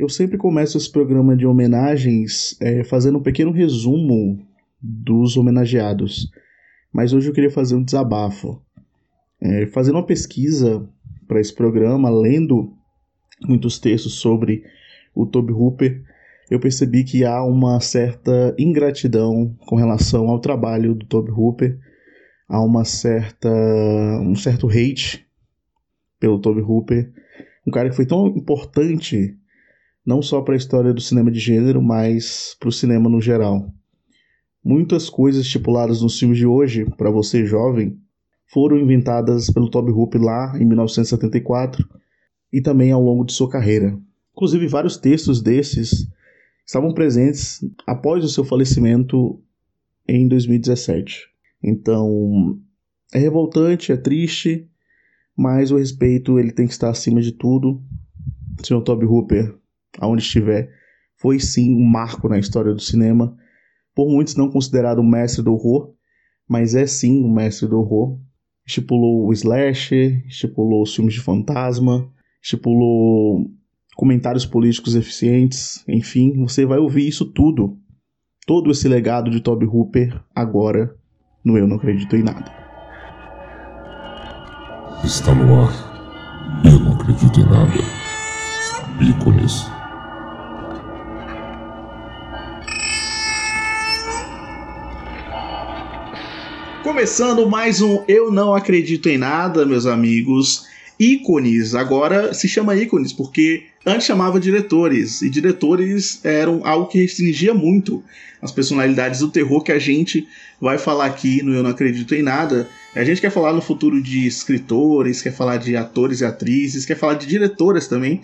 Eu sempre começo esse programa de homenagens é, fazendo um pequeno resumo dos homenageados, mas hoje eu queria fazer um desabafo. É, fazendo uma pesquisa para esse programa, lendo muitos textos sobre o Toby Hooper, eu percebi que há uma certa ingratidão com relação ao trabalho do Toby Hooper, há uma certa um certo hate pelo Toby Hooper, um cara que foi tão importante não só para a história do cinema de gênero, mas para o cinema no geral. Muitas coisas estipuladas nos filmes de hoje, para você jovem, foram inventadas pelo Toby Hooper lá em 1974 e também ao longo de sua carreira. Inclusive, vários textos desses estavam presentes após o seu falecimento em 2017. Então, é revoltante, é triste, mas o respeito ele tem que estar acima de tudo. Senhor Toby Hooper, aonde estiver, foi sim um marco na história do cinema. Por muitos não considerado o mestre do horror, mas é sim o mestre do horror. Estipulou o slasher, estipulou os filmes de fantasma, estipulou comentários políticos eficientes, enfim, você vai ouvir isso tudo. Todo esse legado de Toby Hooper agora no Eu Não Acredito em Nada. Está no ar. Eu não acredito em nada. Ícones. Começando mais um Eu Não Acredito em Nada, meus amigos. Ícones, agora se chama ícones porque antes chamava diretores, e diretores eram algo que restringia muito as personalidades do terror que a gente vai falar aqui no Eu Não Acredito em Nada. A gente quer falar no futuro de escritores, quer falar de atores e atrizes, quer falar de diretoras também.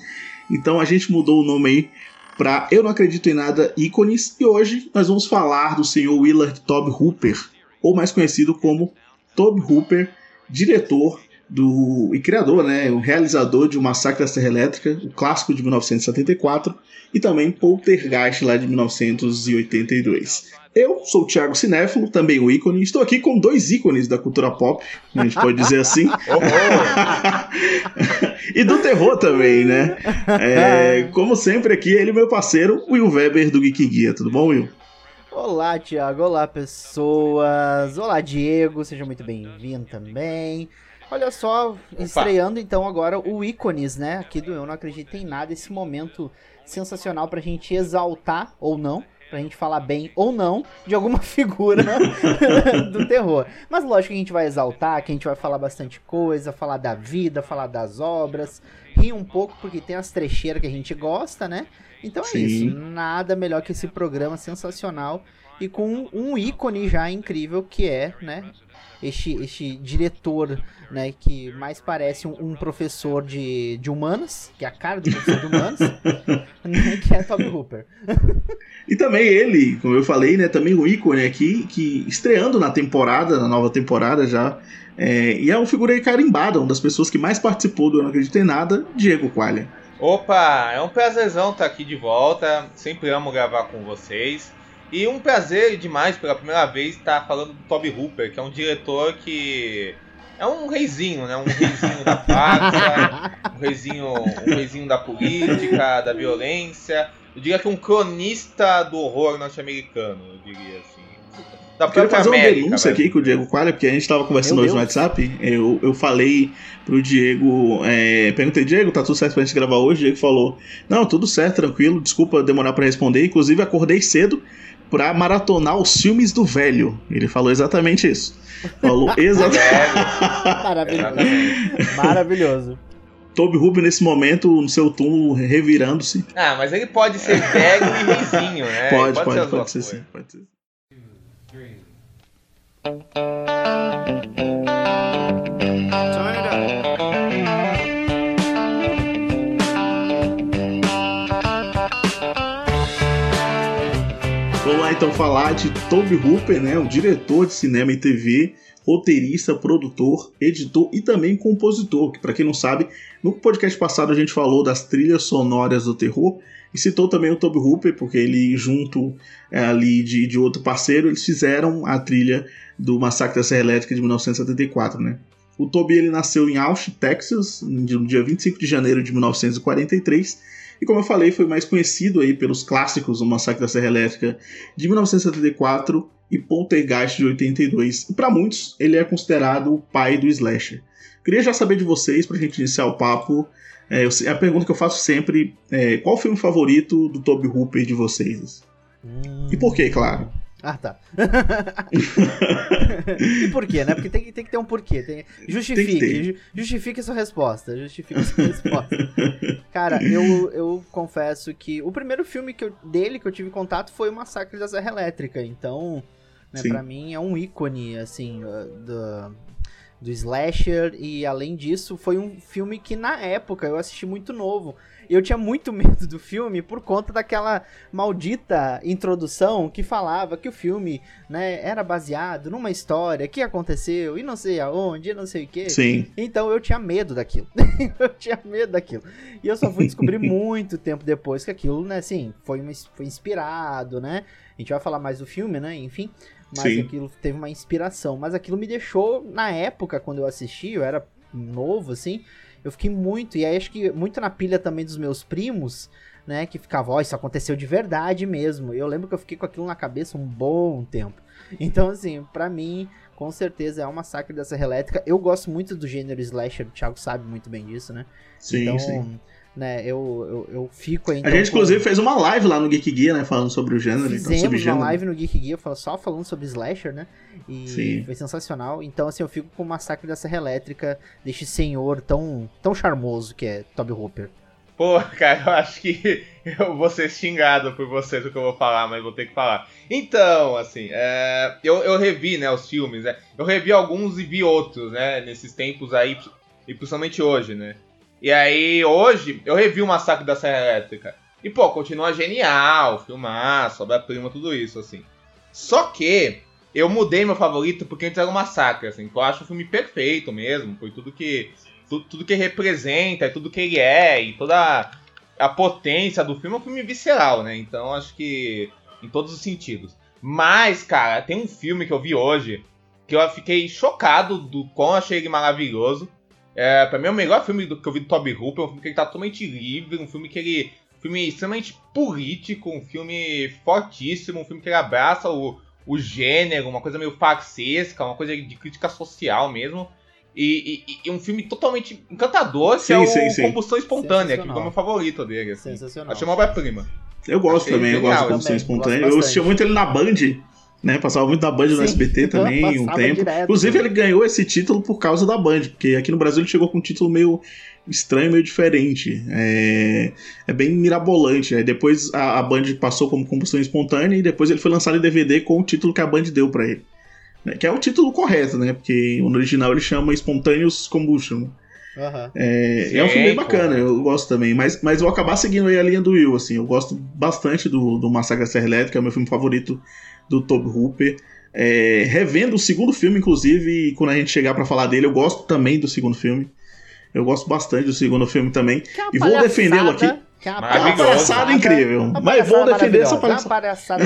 Então a gente mudou o nome aí para Eu Não Acredito em Nada Ícones, e hoje nós vamos falar do senhor Willard Tob Hooper, ou mais conhecido como Tob Hooper, diretor do e criador, né, o realizador de O Massacre da Serra Elétrica, o clássico de 1974, e também Poltergeist lá de 1982. Eu sou o Thiago Cinéfilo, também o ícone, estou aqui com dois ícones da cultura pop, a gente pode dizer assim. e do terror também, né? É, como sempre aqui, ele meu parceiro, Will Weber do Geek Guia. Tudo bom, Will? Olá, Thiago. Olá, pessoas. Olá, Diego. Seja muito bem-vindo também. Olha só, Opa. estreando então agora o ícones, né? Aqui do Eu Não Acredito em Nada, esse momento sensacional pra gente exaltar ou não pra gente falar bem ou não de alguma figura do terror. Mas lógico que a gente vai exaltar, que a gente vai falar bastante coisa, falar da vida, falar das obras, rir um pouco porque tem as trecheiras que a gente gosta, né? Então é Sim. isso, nada melhor que esse programa sensacional e com um ícone já incrível que é, né, este, este diretor, né, que mais parece um, um, professor de, de humanas, que é a cara do professor de humanas, né, que é Toby Hooper. e também ele, como eu falei, né, também o ícone aqui, que estreando na temporada, na nova temporada já, é, e é uma figura aí carimbada, uma das pessoas que mais participou do Eu Não Acredito em Nada, Diego Qualha. Opa, é um prazerzão estar aqui de volta, sempre amo gravar com vocês. E um prazer demais pela primeira vez estar falando do Toby Hooper, que é um diretor que é um reizinho, né? Um reizinho da praça, um reizinho, um reizinho da política, da violência. Eu diria que um cronista do horror norte-americano, eu diria assim. Da Queria fazer América, uma denúncia aqui com o Diego Qualha, porque a gente estava conversando hoje no WhatsApp. Eu, eu falei pro Diego, é, perguntei, Diego, tá tudo certo pra gente gravar hoje? O Diego falou, não, tudo certo, tranquilo, desculpa demorar para responder. Inclusive, acordei cedo pra maratonar os filmes do velho. Ele falou exatamente isso. Falou exatamente. Maravilhoso. Maravilhoso. Toby Rubio nesse momento no seu túmulo revirando-se. Ah, mas ele pode ser velho e reizinho, né? Pode, pode, pode, ser, pode ser sim. Pode ser. Vamos lá então falar de Toby Hooper, né, o diretor de cinema e TV, roteirista, produtor, editor e também compositor, que para quem não sabe, no podcast passado a gente falou das trilhas sonoras do terror e citou também o Toby Hooper, porque ele junto é, ali de, de outro parceiro, eles fizeram a trilha do Massacre da Serra Elétrica de 1974, né? O Toby ele nasceu em Austin, Texas, no dia 25 de janeiro de 1943 E como eu falei, foi mais conhecido aí pelos clássicos O Massacre da Serra Elétrica de 1974 e Poltergeist de 82. E para muitos, ele é considerado o pai do slasher. Queria já saber de vocês, pra gente iniciar o papo, é, a pergunta que eu faço sempre é qual o filme favorito do Toby Hooper de vocês? Hum... E por quê, claro? Ah, tá. e por quê, né? Porque tem, tem que ter um porquê. Tem... Justifique. Tem ju, justifique sua resposta. Justifique sua resposta. Cara, eu, eu confesso que o primeiro filme que eu, dele que eu tive contato foi o Massacre da Serra Elétrica. Então, né, pra mim é um ícone, assim, uh, do, do slasher. E além disso, foi um filme que na época eu assisti muito novo eu tinha muito medo do filme por conta daquela maldita introdução que falava que o filme, né, era baseado numa história que aconteceu e não sei aonde, e não sei o que. Sim. Então eu tinha medo daquilo. eu tinha medo daquilo. E eu só fui descobrir muito tempo depois que aquilo, né, assim, foi, foi inspirado, né? A gente vai falar mais do filme, né? Enfim. Mas Sim. aquilo teve uma inspiração. Mas aquilo me deixou, na época, quando eu assisti, eu era novo, assim, eu fiquei muito, e aí acho que muito na pilha também dos meus primos, né, que ficava, ó, oh, isso aconteceu de verdade mesmo. Eu lembro que eu fiquei com aquilo na cabeça um bom tempo. Então, assim, para mim, com certeza é um massacre da Serra Elétrica. Eu gosto muito do gênero slasher, o Thiago sabe muito bem disso, né? Sim, então, sim né? Eu, eu, eu fico. Então, a gente, inclusive, fez uma live lá no Geek Gear, né? Falando sobre o gênero. Fizemos então, uma live no Geek Gear só falando sobre slasher, né? E Sim. foi sensacional. Então, assim, eu fico com o Massacre da Serra Elétrica deste senhor tão, tão charmoso que é Toby Hooper. Pô, cara, eu acho que eu vou ser xingado por vocês o que eu vou falar, mas vou ter que falar. Então, assim, é, eu, eu revi, né, os filmes, né? Eu revi alguns e vi outros, né, nesses tempos aí, e principalmente hoje, né? E aí, hoje, eu revi o Massacre da Serra Elétrica. E, pô, continua genial, filmar, obra-prima, tudo isso, assim. Só que eu mudei meu favorito porque antes era o Massacre, assim, que eu acho o filme perfeito mesmo, por tudo que. Tudo, tudo que representa, tudo que ele é, e toda a potência do filme é um filme visceral, né? Então acho que. em todos os sentidos. Mas, cara, tem um filme que eu vi hoje que eu fiquei chocado do quão achei ele maravilhoso. É, pra mim é o melhor filme do, que eu vi do Toby Hooper, um filme que ele tá totalmente livre, um filme que ele. Um filme extremamente político, um filme fortíssimo, um filme que ele abraça o, o gênero, uma coisa meio farsesca, uma coisa de crítica social mesmo. E, e, e um filme totalmente encantador, sim, que é o sim, sim. Combustão Espontânea, que é o meu favorito dele. Assim. Sensacional. Achei uma obra-prima. Eu gosto Achei também, genial, eu gosto de Combustão Espontânea. Eu assistia muito ele na Band né? Passava muito na Band no SBT também, um tempo. Direto, Inclusive, ele ganhou esse título por causa da Band, porque aqui no Brasil ele chegou com um título meio estranho, meio diferente. É, é bem mirabolante. Aí depois a, a Band passou como combustão espontânea e depois ele foi lançado em DVD com o título que a Band deu para ele. Né? Que é o título correto, né? Porque no original ele chama Spontaneous Combustion. Uhum. É, Sim, é um filme bem bacana, eu gosto também. Mas, mas vou acabar seguindo aí a linha do Will, assim. Eu gosto bastante do, do Massacre da Serra Elétrica, é o meu filme favorito do Toby Hooper. É, revendo o segundo filme, inclusive, e quando a gente chegar para falar dele, eu gosto também do segundo filme. Eu gosto bastante do segundo filme também. e vou defendê-lo aqui. Que é uma palhaçada incrível. Uma mas vou defender essa palhaçada. Uma palhaçada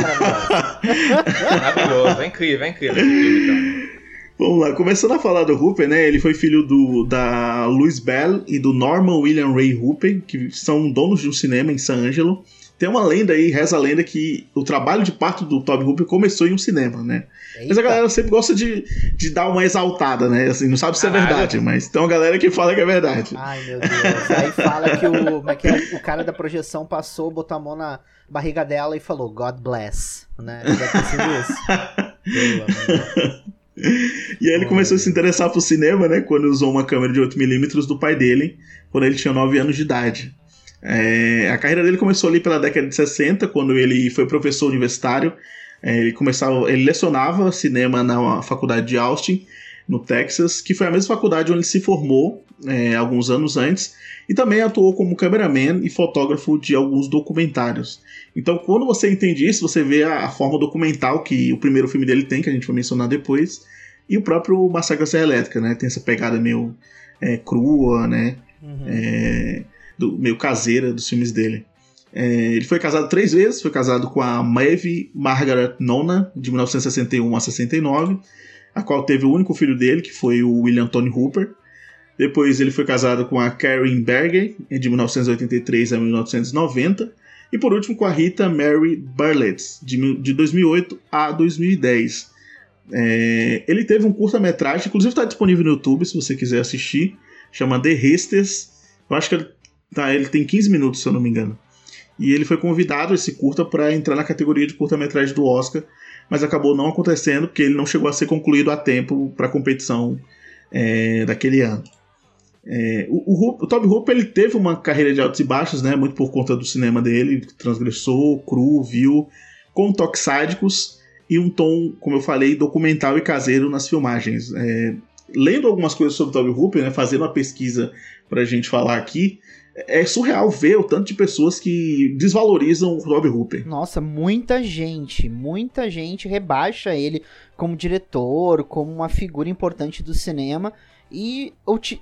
maravilhosa. é incrível, é incrível filme, então. Vamos lá, começando a falar do Hooper, né? Ele foi filho do, da Louise Bell e do Norman William Ray Hooper, que são donos de um cinema em San Angelo. Tem uma lenda aí, reza a lenda, que o trabalho de parto do Toby Hooper começou em um cinema, né? Eita. Mas a galera sempre gosta de, de dar uma exaltada, né? Assim, não sabe se é verdade, mas tem uma galera que fala que é verdade. Ai, meu Deus. Aí fala que o, é que é, o cara da projeção passou, botou a mão na barriga dela e falou, God bless, né? Deve ter sido isso. E aí ele começou a se interessar pro cinema, né? Quando usou uma câmera de 8mm do pai dele, quando ele tinha 9 anos de idade. É, a carreira dele começou ali pela década de 60, quando ele foi professor universitário. É, ele começava, ele lecionava cinema na faculdade de Austin, no Texas, que foi a mesma faculdade onde ele se formou é, alguns anos antes, e também atuou como cameraman e fotógrafo de alguns documentários. Então, quando você entende isso, você vê a, a forma documental que o primeiro filme dele tem, que a gente vai mencionar depois, e o próprio Massacre da Serra Elétrica, né? Tem essa pegada meio é, crua, né? Uhum. Do, meio caseira dos filmes dele. É, ele foi casado três vezes, foi casado com a Maeve Margaret Nona, de 1961 a 69, a qual teve o único filho dele, que foi o William Tony Hooper. Depois ele foi casado com a Karen Berger, de 1983 a 1990. E por último com a Rita Mary Bartlett, de, de 2008 a 2010. É, ele teve um curta-metragem, inclusive está disponível no YouTube se você quiser assistir, chama The Restes. Eu acho que ele, tá, ele tem 15 minutos, se eu não me engano. E ele foi convidado, esse curta, para entrar na categoria de curta-metragem do Oscar, mas acabou não acontecendo porque ele não chegou a ser concluído a tempo para a competição é, daquele ano. É, o, o, o Toby Hooper ele teve uma carreira de altos e baixos, né, muito por conta do cinema dele, transgressor, cru, viu, com toques sádicos e um tom, como eu falei, documental e caseiro nas filmagens. É, lendo algumas coisas sobre Toby Hooper, né, fazendo uma pesquisa para a gente falar aqui, é surreal ver o tanto de pessoas que desvalorizam o Toby Hooper. Nossa, muita gente, muita gente rebaixa ele como diretor, como uma figura importante do cinema e,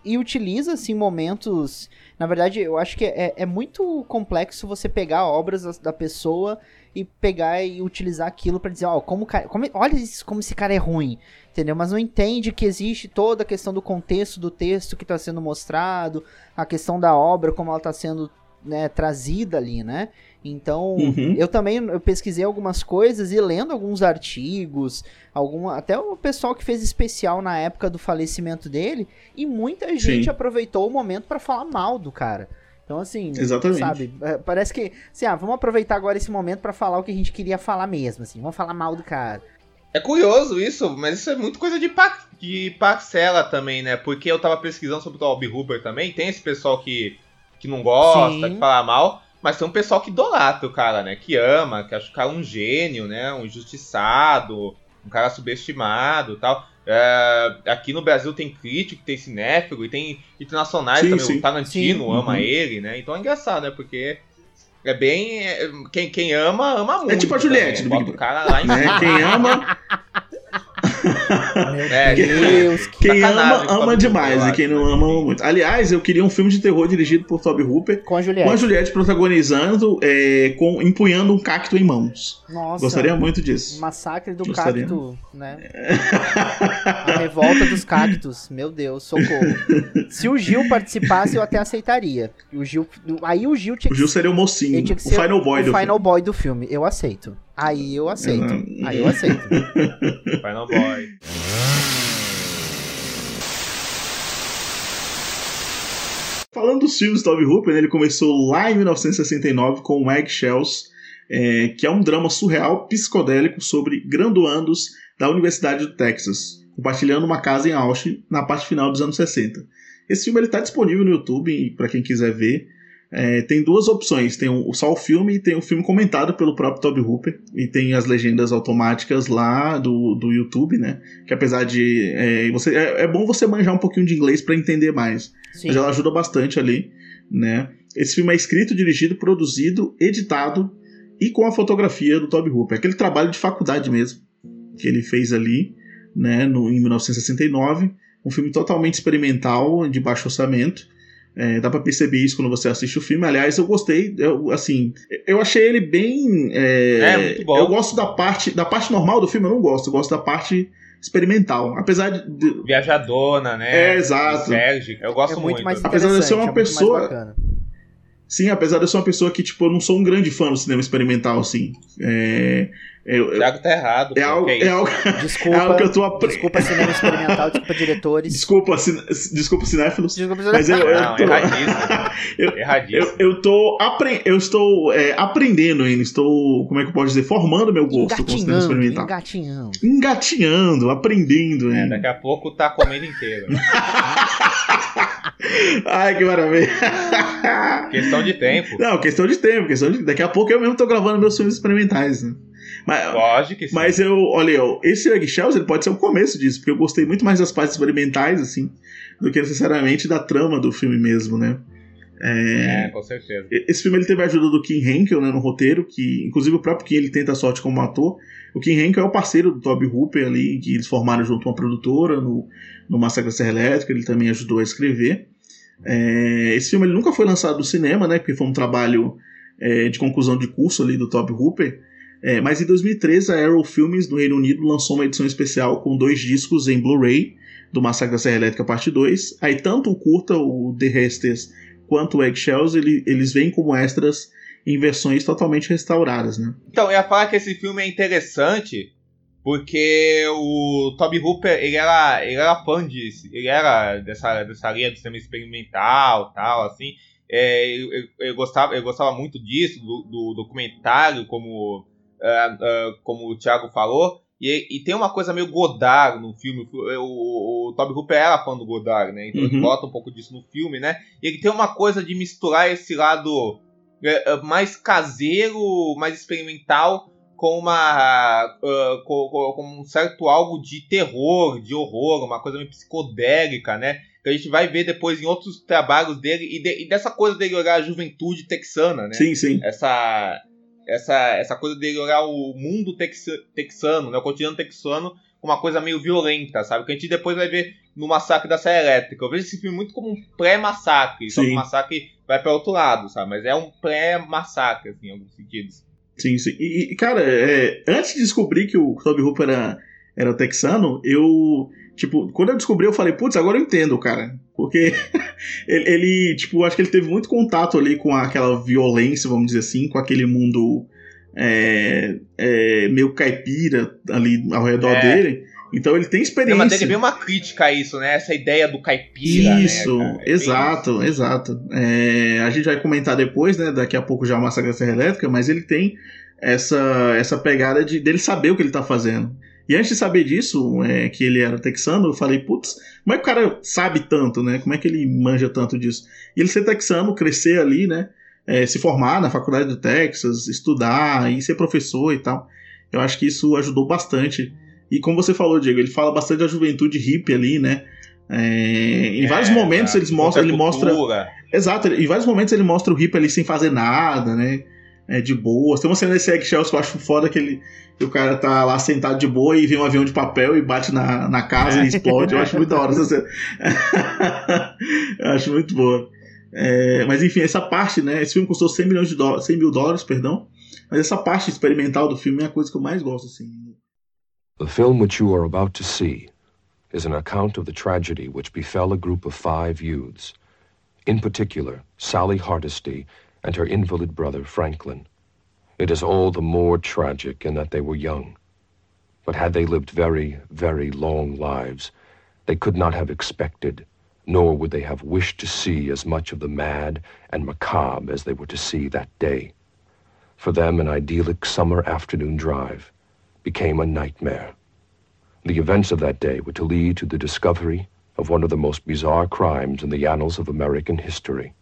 e utiliza assim momentos. Na verdade, eu acho que é, é muito complexo você pegar obras da pessoa e pegar e utilizar aquilo para dizer, ó, como, como olha isso, como esse cara é ruim, entendeu? Mas não entende que existe toda a questão do contexto do texto que está sendo mostrado, a questão da obra como ela está sendo né, trazida ali, né? Então, uhum. eu também eu pesquisei algumas coisas e lendo alguns artigos, alguma, até o pessoal que fez especial na época do falecimento dele, e muita gente Sim. aproveitou o momento para falar mal do cara. Então, assim, Exatamente. sabe, é, parece que, assim, ah, vamos aproveitar agora esse momento para falar o que a gente queria falar mesmo, assim, vamos falar mal do cara. É curioso isso, mas isso é muito coisa de, par de parcela também, né? Porque eu tava pesquisando sobre o Toby Hooper também, tem esse pessoal que, que não gosta, Sim. que fala mal, mas tem um pessoal que idolatra o cara, né? Que ama, que acha o cara um gênio, né? Um injustiçado, um cara subestimado tal. É, aqui no Brasil tem crítico, tem cinéfilo e tem internacionais sim, também. Sim. O Tarantino sim. ama uhum. ele, né? Então é engraçado, né? Porque é bem. É, quem, quem ama, ama muito. É tipo a Juliette do Big o cara lá em né? cima. Quem ama. é, Deus, que quem ama, ama demais, e quem não ama, ama muito. Aliás, eu queria um filme de terror dirigido por Toby Hooper. Com a Juliette. Com a Juliette protagonizando, é, com, empunhando um cacto em mãos. Nossa. Gostaria muito disso. Massacre do Gostaria. cacto, né? a revolta dos cactos. Meu Deus, socorro. Se o Gil participasse, eu até aceitaria. O Gil, aí o Gil tinha que O Gil seria o mocinho, o final boy o do final filme. boy do filme. Eu aceito. Aí eu aceito. Aí eu aceito. Final Boy. Falando dos filmes do Toby Hooper, né, ele começou lá em 1969 com o Egg Shells, é, que é um drama surreal psicodélico sobre graduandos da Universidade do Texas, compartilhando uma casa em Austin na parte final dos anos 60. Esse filme está disponível no YouTube para quem quiser ver. É, tem duas opções: tem o, só o filme e tem o filme comentado pelo próprio Toby Hooper. E tem as legendas automáticas lá do, do YouTube, né? Que apesar de. É, você, é, é bom você manjar um pouquinho de inglês para entender mais. Sim. Mas ela ajuda bastante ali, né? Esse filme é escrito, dirigido, produzido, editado e com a fotografia do Toby Hooper. Aquele trabalho de faculdade mesmo que ele fez ali, né? No, em 1969. Um filme totalmente experimental, de baixo orçamento é, dá pra perceber isso quando você assiste o filme. Aliás, eu gostei, eu, assim, eu achei ele bem. É, é, muito bom. Eu gosto da parte, da parte normal do filme, eu não gosto, eu gosto da parte experimental. Apesar de. Viajadona, né? É, exato. Sérgio, eu gosto é muito. muito. Mais apesar de eu ser uma é pessoa. Sim, apesar de eu ser uma pessoa que, tipo, eu não sou um grande fã do cinema experimental, assim. É, eu, Thiago tá errado. É algo, é, é algo, desculpa, é algo que eu tô apre... Desculpa cinema experimental, desculpa diretores. Desculpa, cin... desculpa cinéfilos. Desculpa Mas eu, eu não, tô... erradíssimo. eu, erradíssimo. Eu, eu tô apre... eu estou é, aprendendo ainda, estou, como é que eu posso dizer, formando meu gosto com cinema experimental. Engatinhando. Engatinhando, aprendendo ainda. É, daqui a pouco tá comendo inteiro. Ai, que maravilha. questão de tempo. Não, questão de tempo, questão de... Daqui a pouco eu mesmo tô gravando meus filmes experimentais, né? Mas, Lógico que sim. Mas eu, olha, eu, esse Eggshells ele pode ser o começo disso, porque eu gostei muito mais das partes experimentais, assim, do que necessariamente da trama do filme mesmo, né? É, é, com certeza. Esse filme ele teve a ajuda do Kim Henkel né, no roteiro, que inclusive o próprio Kim ele tenta a sorte como ator. O Kim Henkel é o parceiro do Toby Hooper ali, que eles formaram junto com uma produtora no, no Massacre Serra Elétrica, ele também ajudou a escrever. É, esse filme ele nunca foi lançado no cinema, né? Porque foi um trabalho é, de conclusão de curso ali do Toby Hooper. É, mas em 2013 a Arrow Filmes do Reino Unido lançou uma edição especial com dois discos em Blu-ray do Massacre da Serra Elétrica Parte 2. Aí tanto o curta, o The Restes, quanto o Eggshells, ele, eles vêm como extras em versões totalmente restauradas, né? Então, eu ia falar que esse filme é interessante porque o Toby Hooper, ele era, ele era fã disso, ele era dessa, dessa linha do cinema experimental tal, assim. É, ele, ele, gostava, ele gostava muito disso, do, do documentário, como, uh, uh, como o Thiago falou. E, e, tem uma coisa meio Godard no filme. O, o, o Toby Hooper era fã do Godard, né? Então uhum. ele bota um pouco disso no filme, né? E ele tem uma coisa de misturar esse lado é, mais caseiro, mais experimental com uma uh, com, com, um certo algo de terror, de horror, uma coisa meio psicodélica, né? Que a gente vai ver depois em outros trabalhos dele e, de, e dessa coisa dele olhar a juventude texana, né? Sim, sim. Essa essa essa coisa dele olhar o mundo texa, texano, né? O cotidiano texano uma coisa meio violenta, sabe? Que a gente depois vai ver no Massacre da Serra Elétrica. Eu vejo esse filme muito como um pré-massacre, só que o massacre vai para outro lado, sabe? Mas é um pré-massacre, assim, em alguns sentidos. Sim, sim. E, cara, é, antes de descobrir que o Toby Hooper era, era texano, eu. Tipo, quando eu descobri, eu falei, putz, agora eu entendo, cara. Porque ele, ele, tipo, acho que ele teve muito contato ali com aquela violência, vamos dizer assim, com aquele mundo é, é, meio caipira ali ao redor é. dele. Então ele tem experiência. Não, mas ele uma crítica a isso, né? Essa ideia do caipira. Né, isso, né, exato, exato. É, a gente vai comentar depois, né? Daqui a pouco já o Massacre da Serra Elétrica, mas ele tem essa, essa pegada de dele saber o que ele tá fazendo. E antes de saber disso, é, que ele era texano, eu falei, putz, como é que o cara sabe tanto, né? Como é que ele manja tanto disso? E ele ser texano, crescer ali, né? É, se formar na faculdade do Texas, estudar e ser professor e tal. Eu acho que isso ajudou bastante e como você falou, Diego, ele fala bastante da juventude hippie ali, né? É, em é, vários momentos eles mostram, ele mostra. Exato, em vários momentos ele mostra o hippie ali sem fazer nada, né? É, de boa. Tem uma cena desse Eggshells que eu acho foda que, ele, que o cara tá lá sentado de boa e vem um avião de papel e bate na, na casa e explode. Eu acho muito da hora essa cena. eu acho muito boa. É, mas enfim, essa parte, né? Esse filme custou 100 milhões de dólares, 100 mil dólares, perdão. Mas essa parte experimental do filme é a coisa que eu mais gosto, assim. The film which you are about to see is an account of the tragedy which befell a group of five youths, in particular, Sally Hardesty and her invalid brother, Franklin. It is all the more tragic in that they were young. But had they lived very, very long lives, they could not have expected, nor would they have wished to see as much of the mad and macabre as they were to see that day. For them, an idyllic summer afternoon drive became a nightmare. The events of that day were to lead to the discovery of one of the most bizarre crimes in the annals of American history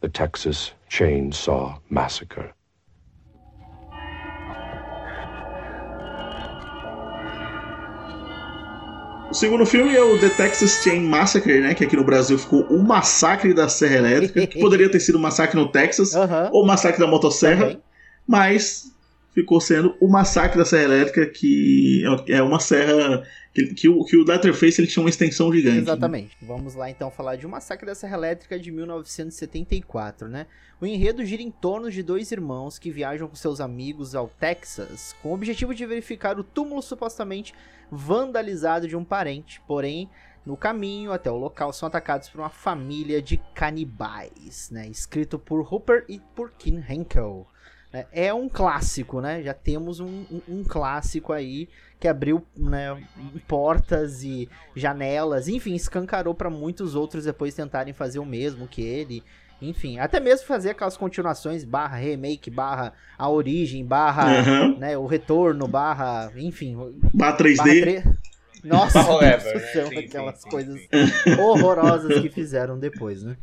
the Texas Chainsaw Massacre. O segundo filme é o The Texas Chain Massacre, né? Que aqui no Brasil ficou o Massacre da Serra Elétrica. que poderia ter sido o Massacre no Texas, ou o Massacre da Motosserra. Mas ficou sendo o Massacre da Serra Elétrica, que é uma serra que, que, o, que o Letterface ele tinha uma extensão gigante. Né? Exatamente. Né? Vamos lá então falar de O Massacre da Serra Elétrica de 1974, né? O enredo gira em torno de dois irmãos que viajam com seus amigos ao Texas com o objetivo de verificar o túmulo supostamente vandalizado de um parente, porém no caminho até o local são atacados por uma família de canibais, né? Escrito por Hooper e por Kim Henkel. É, é um clássico, né? Já temos um, um, um clássico aí que abriu né, portas e janelas, enfim, escancarou para muitos outros depois tentarem fazer o mesmo que ele. Enfim, até mesmo fazer aquelas continuações barra remake, barra a origem, barra uhum. né, o retorno, barra, enfim. Barra 3D. Barra 3... Nossa, Forever, né? são sim, aquelas sim, coisas sim. horrorosas que fizeram depois, né?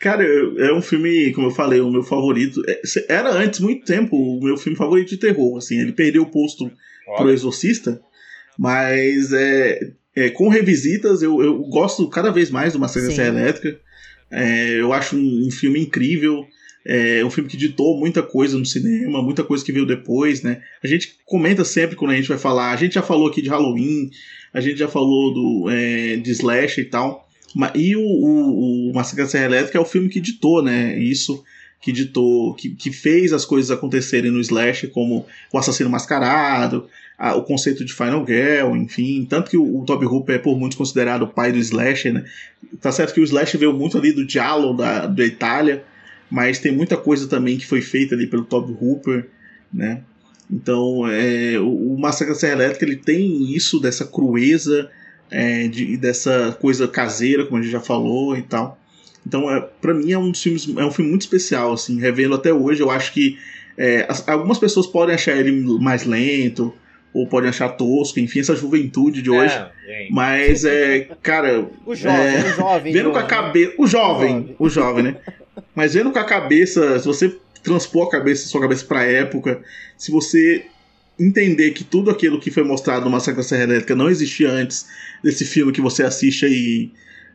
Cara, é um filme, como eu falei, o meu favorito. É, era antes, muito tempo, o meu filme favorito de terror. Assim, ele perdeu o posto Olha. pro Exorcista, mas é, é, com revisitas eu, eu gosto cada vez mais do Massacre da Elétrica. É, eu acho um, um, filme incrível. É um filme que ditou muita coisa no cinema, muita coisa que veio depois, né? A gente comenta sempre quando a gente vai falar. A gente já falou aqui de Halloween, a gente já falou do, é, de Slash e tal. E o, o, o Massacre da Serra Elétrica é o filme que ditou, né? Isso que ditou, que, que fez as coisas acontecerem no Slash, como o assassino mascarado, a, o conceito de Final Girl, enfim. Tanto que o, o Toby Hooper é por muitos considerado o pai do Slasher, né? Tá certo que o Slash veio muito ali do Giallo da, da Itália, mas tem muita coisa também que foi feita ali pelo Toby Hooper, né? Então, é, o, o Massacre da Serra Elétrica ele tem isso dessa crueza, é, de, dessa coisa caseira, como a gente já falou e tal. Então, é, para mim é um dos filmes, é um filme muito especial, assim, revendo até hoje. Eu acho que é, as, algumas pessoas podem achar ele mais lento ou podem achar tosco, enfim, essa juventude de hoje. É, mas é, cara, o jovem, é, o jovem, vendo com a cabeça, o jovem, o jovem, né? Mas vendo com a cabeça, se você transpor a cabeça, sua cabeça para época, se você entender que tudo aquilo que foi mostrado no Massacre da Serra Elétrica não existia antes desse filme que você assiste aí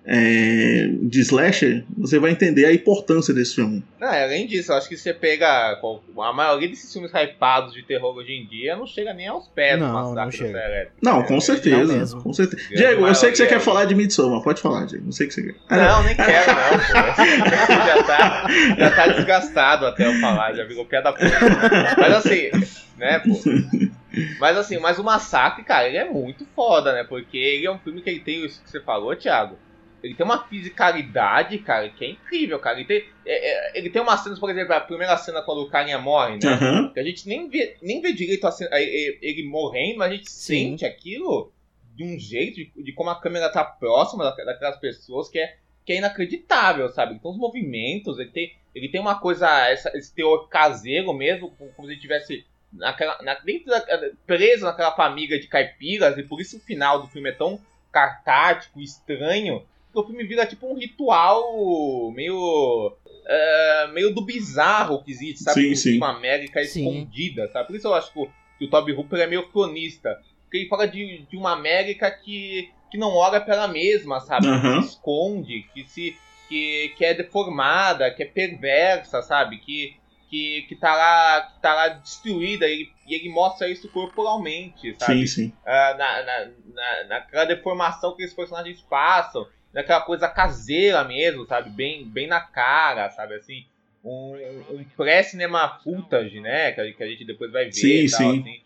é, de slasher, você vai entender a importância desse filme. Não, além disso, eu acho que você pega a maioria desses filmes hypados de terror hoje em dia não chega nem aos pés não, do Massacre não da Serra Elétrica. Não, com certeza. Não com certeza. Diego, eu sei que você quer falar de Midsommar, pode falar, Diego. Não sei que você quer. Não, nem quero, não, pô. já, tá, já tá desgastado até eu falar, já virou piada pronta. Mas assim, né, pô. Mas assim, mas o Massacre, cara, ele é muito foda, né? Porque ele é um filme que ele tem isso que você falou, Thiago ele tem uma fisicalidade, cara, que é incrível, cara. Ele tem, é, é, ele tem umas cenas, por exemplo, a primeira cena quando o carinha morre, né? Uhum. Que a gente nem vê, nem vê direito cena, ele, ele morrendo, mas a gente Sim. sente aquilo de um jeito, de, de, como a câmera tá próxima daquelas pessoas, que é, que é inacreditável, sabe? Então os movimentos, ele tem, ele tem uma coisa, essa, esse teor caseiro mesmo, como, se ele tivesse naquela, na, dentro da, preso naquela família de caipiras, e por isso o final do filme é tão cartático, estranho, o filme vira tipo um ritual meio. Uh, meio do bizarro que existe, sabe? Sim, sim. Uma América escondida, sabe? Por isso eu acho que o, que o Toby Hooper é meio cronista. Porque ele fala de, de uma América que, que não olha pela mesma, sabe? Uhum. Que se esconde, que se. Que, que é deformada, que é perversa, sabe? Que, que, que, tá lá, que tá lá destruída e, e ele mostra isso corporalmente, sabe? Sim, sim. Uh, na, na, na, naquela deformação que esses personagens passam daquela coisa caseira mesmo, sabe? Bem, bem na cara, sabe? Assim, um, um pré-cinema footage, né? Que a, que a, gente depois vai ver sim, tal, sim. assim.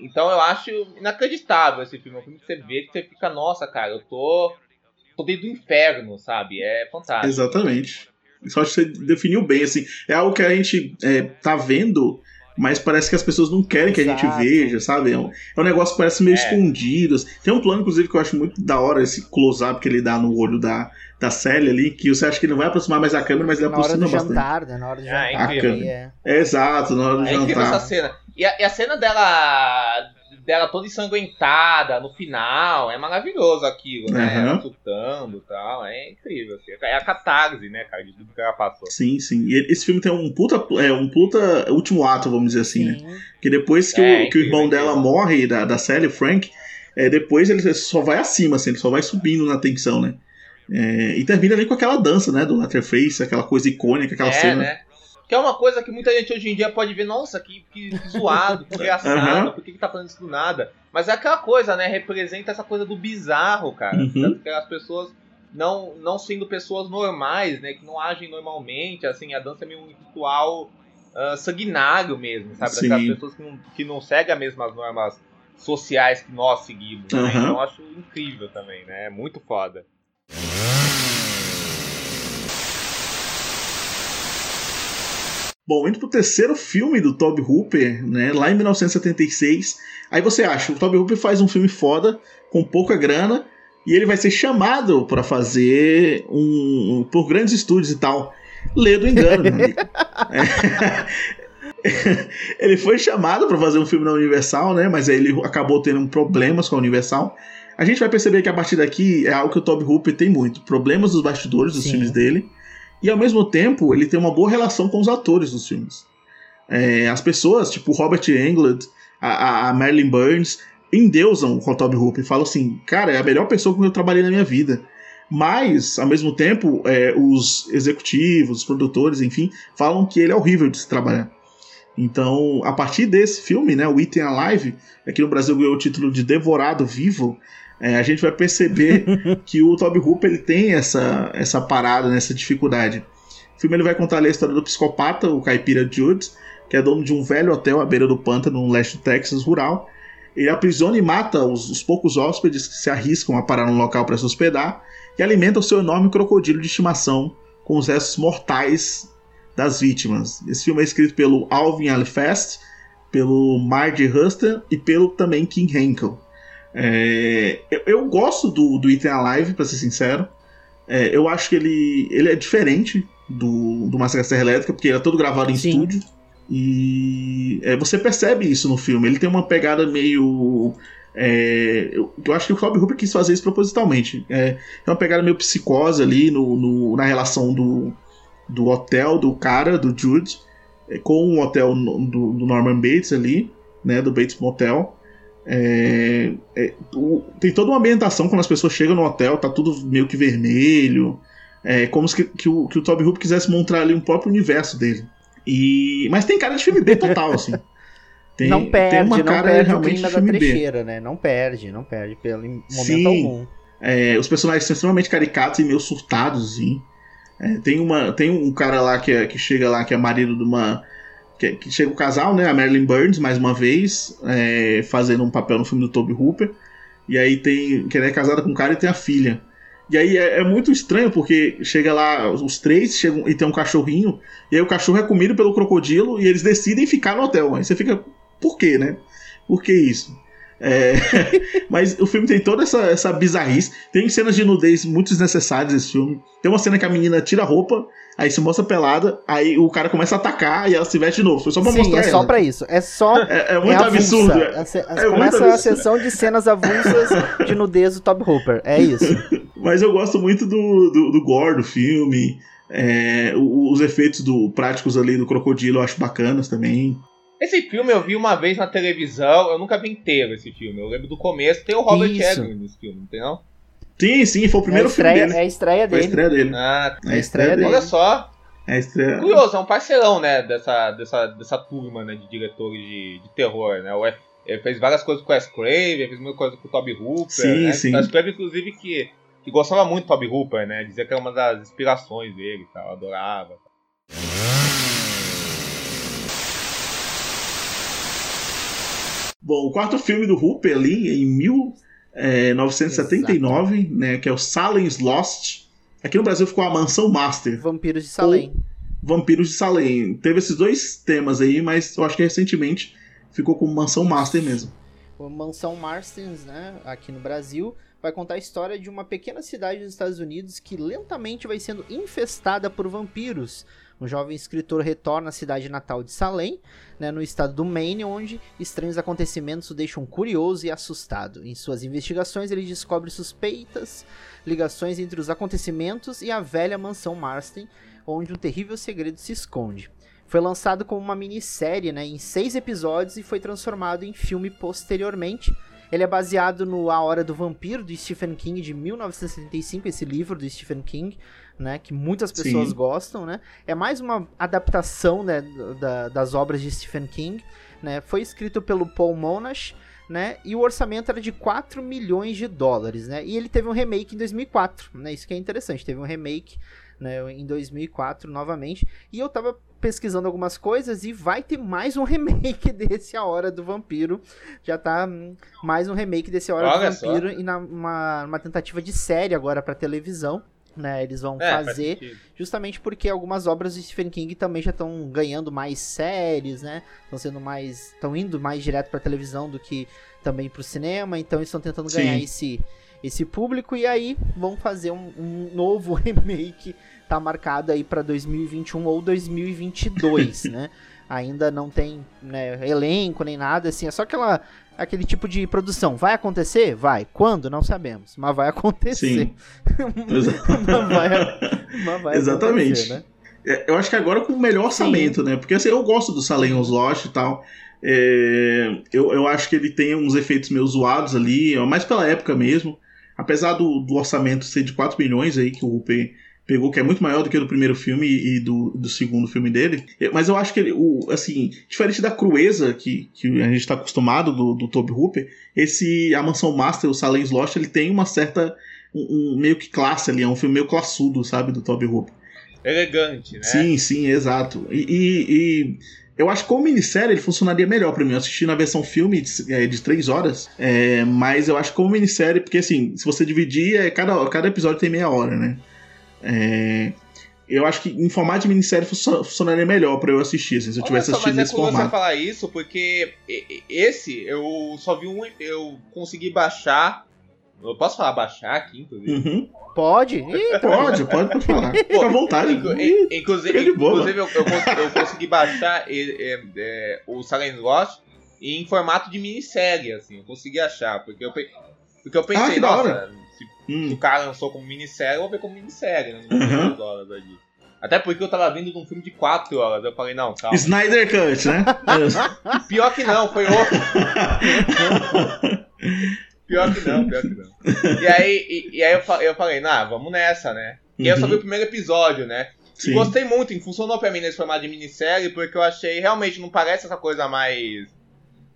Então eu acho inacreditável esse filme. É um filme que você vê que você fica, nossa, cara, eu tô. tô dentro do inferno, sabe? É fantástico. Exatamente. Só acho que você definiu bem, assim. É algo que a gente é, tá vendo mas parece que as pessoas não querem que Exato. a gente veja, sabe? É um, é um negócio que parece meio é. escondido. Assim. Tem um plano, inclusive, que eu acho muito da hora, esse close-up que ele dá no olho da, da Sally ali, que você acha que ele não vai aproximar mais a câmera, mas ele na aproxima hora do bastante. Jantar, né? Na hora do ah, jantar, é, é. Exato, na hora do é jantar. essa cena. E a, e a cena dela dela toda ensanguentada no final. É maravilhoso aquilo, né? Uhum. Ela chutando e tal. É incrível. Assim. É a catarse, né, cara, de tudo que ela passou. Sim, sim. E esse filme tem um puta, é, um puta último ato, vamos dizer assim, sim. né? Que depois que, é, o, que o irmão dela morre, da, da Sally, o Frank, é, depois ele só vai acima, assim, ele só vai subindo na tensão, né? É, e termina ali com aquela dança, né? Do Letterface, aquela coisa icônica, aquela é, cena. Né? Que é uma coisa que muita gente hoje em dia pode ver, nossa, que, que zoado, que engraçado, uhum. por que, que tá fazendo isso do nada? Mas é aquela coisa, né? Representa essa coisa do bizarro, cara. Uhum. Que as pessoas, não, não sendo pessoas normais, né? Que não agem normalmente, assim, a dança é meio um ritual uh, sanguinário mesmo, sabe? Sim. Daquelas pessoas que não, que não seguem as mesmas normas sociais que nós seguimos. Né? Uhum. Então eu acho incrível também, né? É muito foda. Bom, indo pro terceiro filme do Toby Hooper, né, lá em 1976. Aí você acha, o Toby Hooper faz um filme foda, com pouca grana, e ele vai ser chamado para fazer um, um, por grandes estúdios e tal. Lê do engano, meu amigo. É. ele foi chamado para fazer um filme na Universal, né, mas aí ele acabou tendo problemas com a Universal. A gente vai perceber que a partir daqui é algo que o Toby Hooper tem muito, problemas dos bastidores dos Sim. filmes dele e ao mesmo tempo, ele tem uma boa relação com os atores dos filmes. É, as pessoas, tipo Robert Englund, a, a Marilyn Burns, endeusam o Toby Hooper falam assim: cara, é a melhor pessoa com quem eu trabalhei na minha vida. Mas, ao mesmo tempo, é, os executivos, os produtores, enfim, falam que ele é horrível de se trabalhar. Então, a partir desse filme, né, o Eaten Alive, aqui no Brasil ganhou o título de Devorado Vivo, é, a gente vai perceber que o Toby Hooper ele tem essa, essa parada, nessa dificuldade. O filme ele vai contar a história do psicopata, o caipira Jude, que é dono de um velho hotel à beira do pântano no leste do Texas rural. Ele aprisiona e mata os, os poucos hóspedes que se arriscam a parar no local para se hospedar e alimenta o seu enorme crocodilo de estimação com os restos mortais das vítimas. Esse filme é escrito pelo Alvin Alfest, pelo Margie Huster e pelo também Kim Henkel. É, eu, eu, gosto do, do Item Alive, para ser sincero. É, eu acho que ele, ele é diferente do, do Massacre Serra Elétrica, porque ele é todo gravado em Sim. estúdio. E é, você percebe isso no filme. Ele tem uma pegada meio. É, eu, eu, acho que o Rob Hooper quis fazer isso propositalmente. É, é uma pegada meio psicose ali no, no, na relação do, do hotel do cara, do Jude, é, com o hotel do, do Norman Bates ali, né, do Bates Motel. É, é, o, tem toda uma ambientação quando as pessoas chegam no hotel, tá tudo meio que vermelho. É como se que, que o, que o Toby Hooper quisesse montar ali um próprio universo dele. E, mas tem cara de filme B total, assim. Tem, não perde, tem uma não cara perde realmente o clima da trecheira, B. né? Não perde, não perde pelo momento Sim, algum. É, os personagens são extremamente caricatos e meio surtados, assim. É, tem, uma, tem um cara lá que, é, que chega lá, que é marido de uma. Que, que chega o casal, né? A Marilyn Burns, mais uma vez, é, fazendo um papel no filme do Toby Hooper. E aí tem. Que ela é casada com um cara e tem a filha. E aí é, é, muito estranho, porque chega lá, os três chegam e tem um cachorrinho, e aí o cachorro é comido pelo crocodilo e eles decidem ficar no hotel. Aí você fica, por quê, né? Por que isso? É, mas o filme tem toda essa, essa bizarrice. Tem cenas de nudez muito desnecessárias nesse filme. Tem uma cena que a menina tira a roupa, aí se mostra pelada, aí o cara começa a atacar e ela se veste de novo. Foi só pra Sim, mostrar é ela. só pra isso. É só. É, é muito é absurdo. É, começa a sessão de cenas avulsas de nudez do Top Hooper. É isso. mas eu gosto muito do, do, do gore do filme. É, os efeitos do, práticos ali do crocodilo eu acho bacanas também. Esse filme eu vi uma vez na televisão, eu nunca vi inteiro esse filme. Eu lembro do começo, tem o Robert Eggers nesse filme, não tem não? Sim, sim, foi o primeiro é estreia, filme dele. É a estreia dele. É a estreia dele. Ah, é a estreia dele. Olha só. É a estreia... Curioso, é um parceirão, né, dessa, dessa, dessa turma né, de diretores de, de terror, né? O F, ele fez várias coisas com o Wes Craven, fez muita coisa com o Toby Hooper, sim, né? Sim, O Wes Craven, inclusive, que, que gostava muito do Toby Hooper, né? Dizia que era uma das inspirações dele e tal, adorava. Bom, o quarto filme do Hooper ali, em 1979, é, né, que é o Salem's Lost. Aqui no Brasil ficou a Mansão Master. Vampiros de Salem. Vampiros de Salem. Teve esses dois temas aí, mas eu acho que recentemente ficou com Mansão Master mesmo. O Mansão Marsters, né, aqui no Brasil, vai contar a história de uma pequena cidade dos Estados Unidos que lentamente vai sendo infestada por vampiros. Um jovem escritor retorna à cidade natal de Salem, né, no estado do Maine, onde estranhos acontecimentos o deixam curioso e assustado. Em suas investigações, ele descobre suspeitas ligações entre os acontecimentos e a velha mansão Marston, onde um terrível segredo se esconde. Foi lançado como uma minissérie né, em seis episódios e foi transformado em filme posteriormente. Ele é baseado no A Hora do Vampiro, de Stephen King, de 1975, esse livro do Stephen King, né, que muitas pessoas Sim. gostam, né? É mais uma adaptação, né, da, das obras de Stephen King, né? Foi escrito pelo Paul Monash, né? E o orçamento era de 4 milhões de dólares, né? E ele teve um remake em 2004, né? Isso que é interessante, teve um remake né, em 2004 novamente. E eu tava pesquisando algumas coisas e vai ter mais um remake desse A Hora do Vampiro. Já tá hum, mais um remake desse A Hora Olha do Vampiro só. e na, uma, uma tentativa de série agora para televisão né? Eles vão é, fazer justamente porque algumas obras de Stephen King também já estão ganhando mais séries, né? Estão sendo mais, estão indo mais direto para televisão do que também para o cinema, então estão tentando Sim. ganhar esse esse público e aí vão fazer um, um novo remake, tá marcado aí para 2021 ou 2022, né? Ainda não tem né, elenco nem nada, assim, é só aquela aquele tipo de produção. Vai acontecer? Vai. Quando? Não sabemos. Mas vai acontecer. Sim. mas vai, mas vai Exatamente. Né? É, eu acho que agora com o melhor orçamento, Sim. né? Porque assim, eu gosto do Salem Lost e tal. É, eu, eu acho que ele tem uns efeitos meio zoados ali, mais pela época mesmo. Apesar do, do orçamento ser de 4 milhões aí, que o Rupen pegou, que é muito maior do que o do primeiro filme e do, do segundo filme dele. Mas eu acho que ele, o, assim, diferente da crueza que, que a gente está acostumado do, do Toby Hooper, esse A Mansão Master, o Salem's Lost, ele tem uma certa. Um, um, meio que classe ali, é um filme meio classudo, sabe, do Toby Hooper. elegante, né? Sim, sim, exato. E, e, e eu acho que como minissérie ele funcionaria melhor para mim. Eu assisti na versão filme de, é, de três horas, é, mas eu acho que como minissérie, porque assim, se você dividir, é, cada, cada episódio tem meia hora, né? É, eu acho que em formato de minissérie funcionaria melhor para eu assistir, assim, se eu tivesse assistido mas nesse é formato. você falar isso, porque esse eu só vi um, eu consegui baixar. Eu posso falar baixar aqui, inclusive? Uhum. Pode? Pode, pode, pode falar. Fica à vontade. Inclusive, inclusive, inclusive eu, eu, consegui, eu, consegui baixar é, é, o Silent Lost em formato de minissérie, assim. Eu consegui achar, porque eu, porque eu pensei, ah, nossa, se, hum. se, o cara lançou como minissérie, eu vou ver como minissérie, né? Não vou uhum. horas Até porque eu tava vindo de um filme de 4 horas. Eu falei, não, calma. Snyder Cut, né? Pior que não, foi outro. Pior que não, pior que não. E aí, e, e aí eu, eu falei, nah, vamos nessa, né? E uhum. eu só vi o primeiro episódio, né? Sim. E gostei muito, funcionou pra mim nesse formato de minissérie, porque eu achei realmente não parece essa coisa mais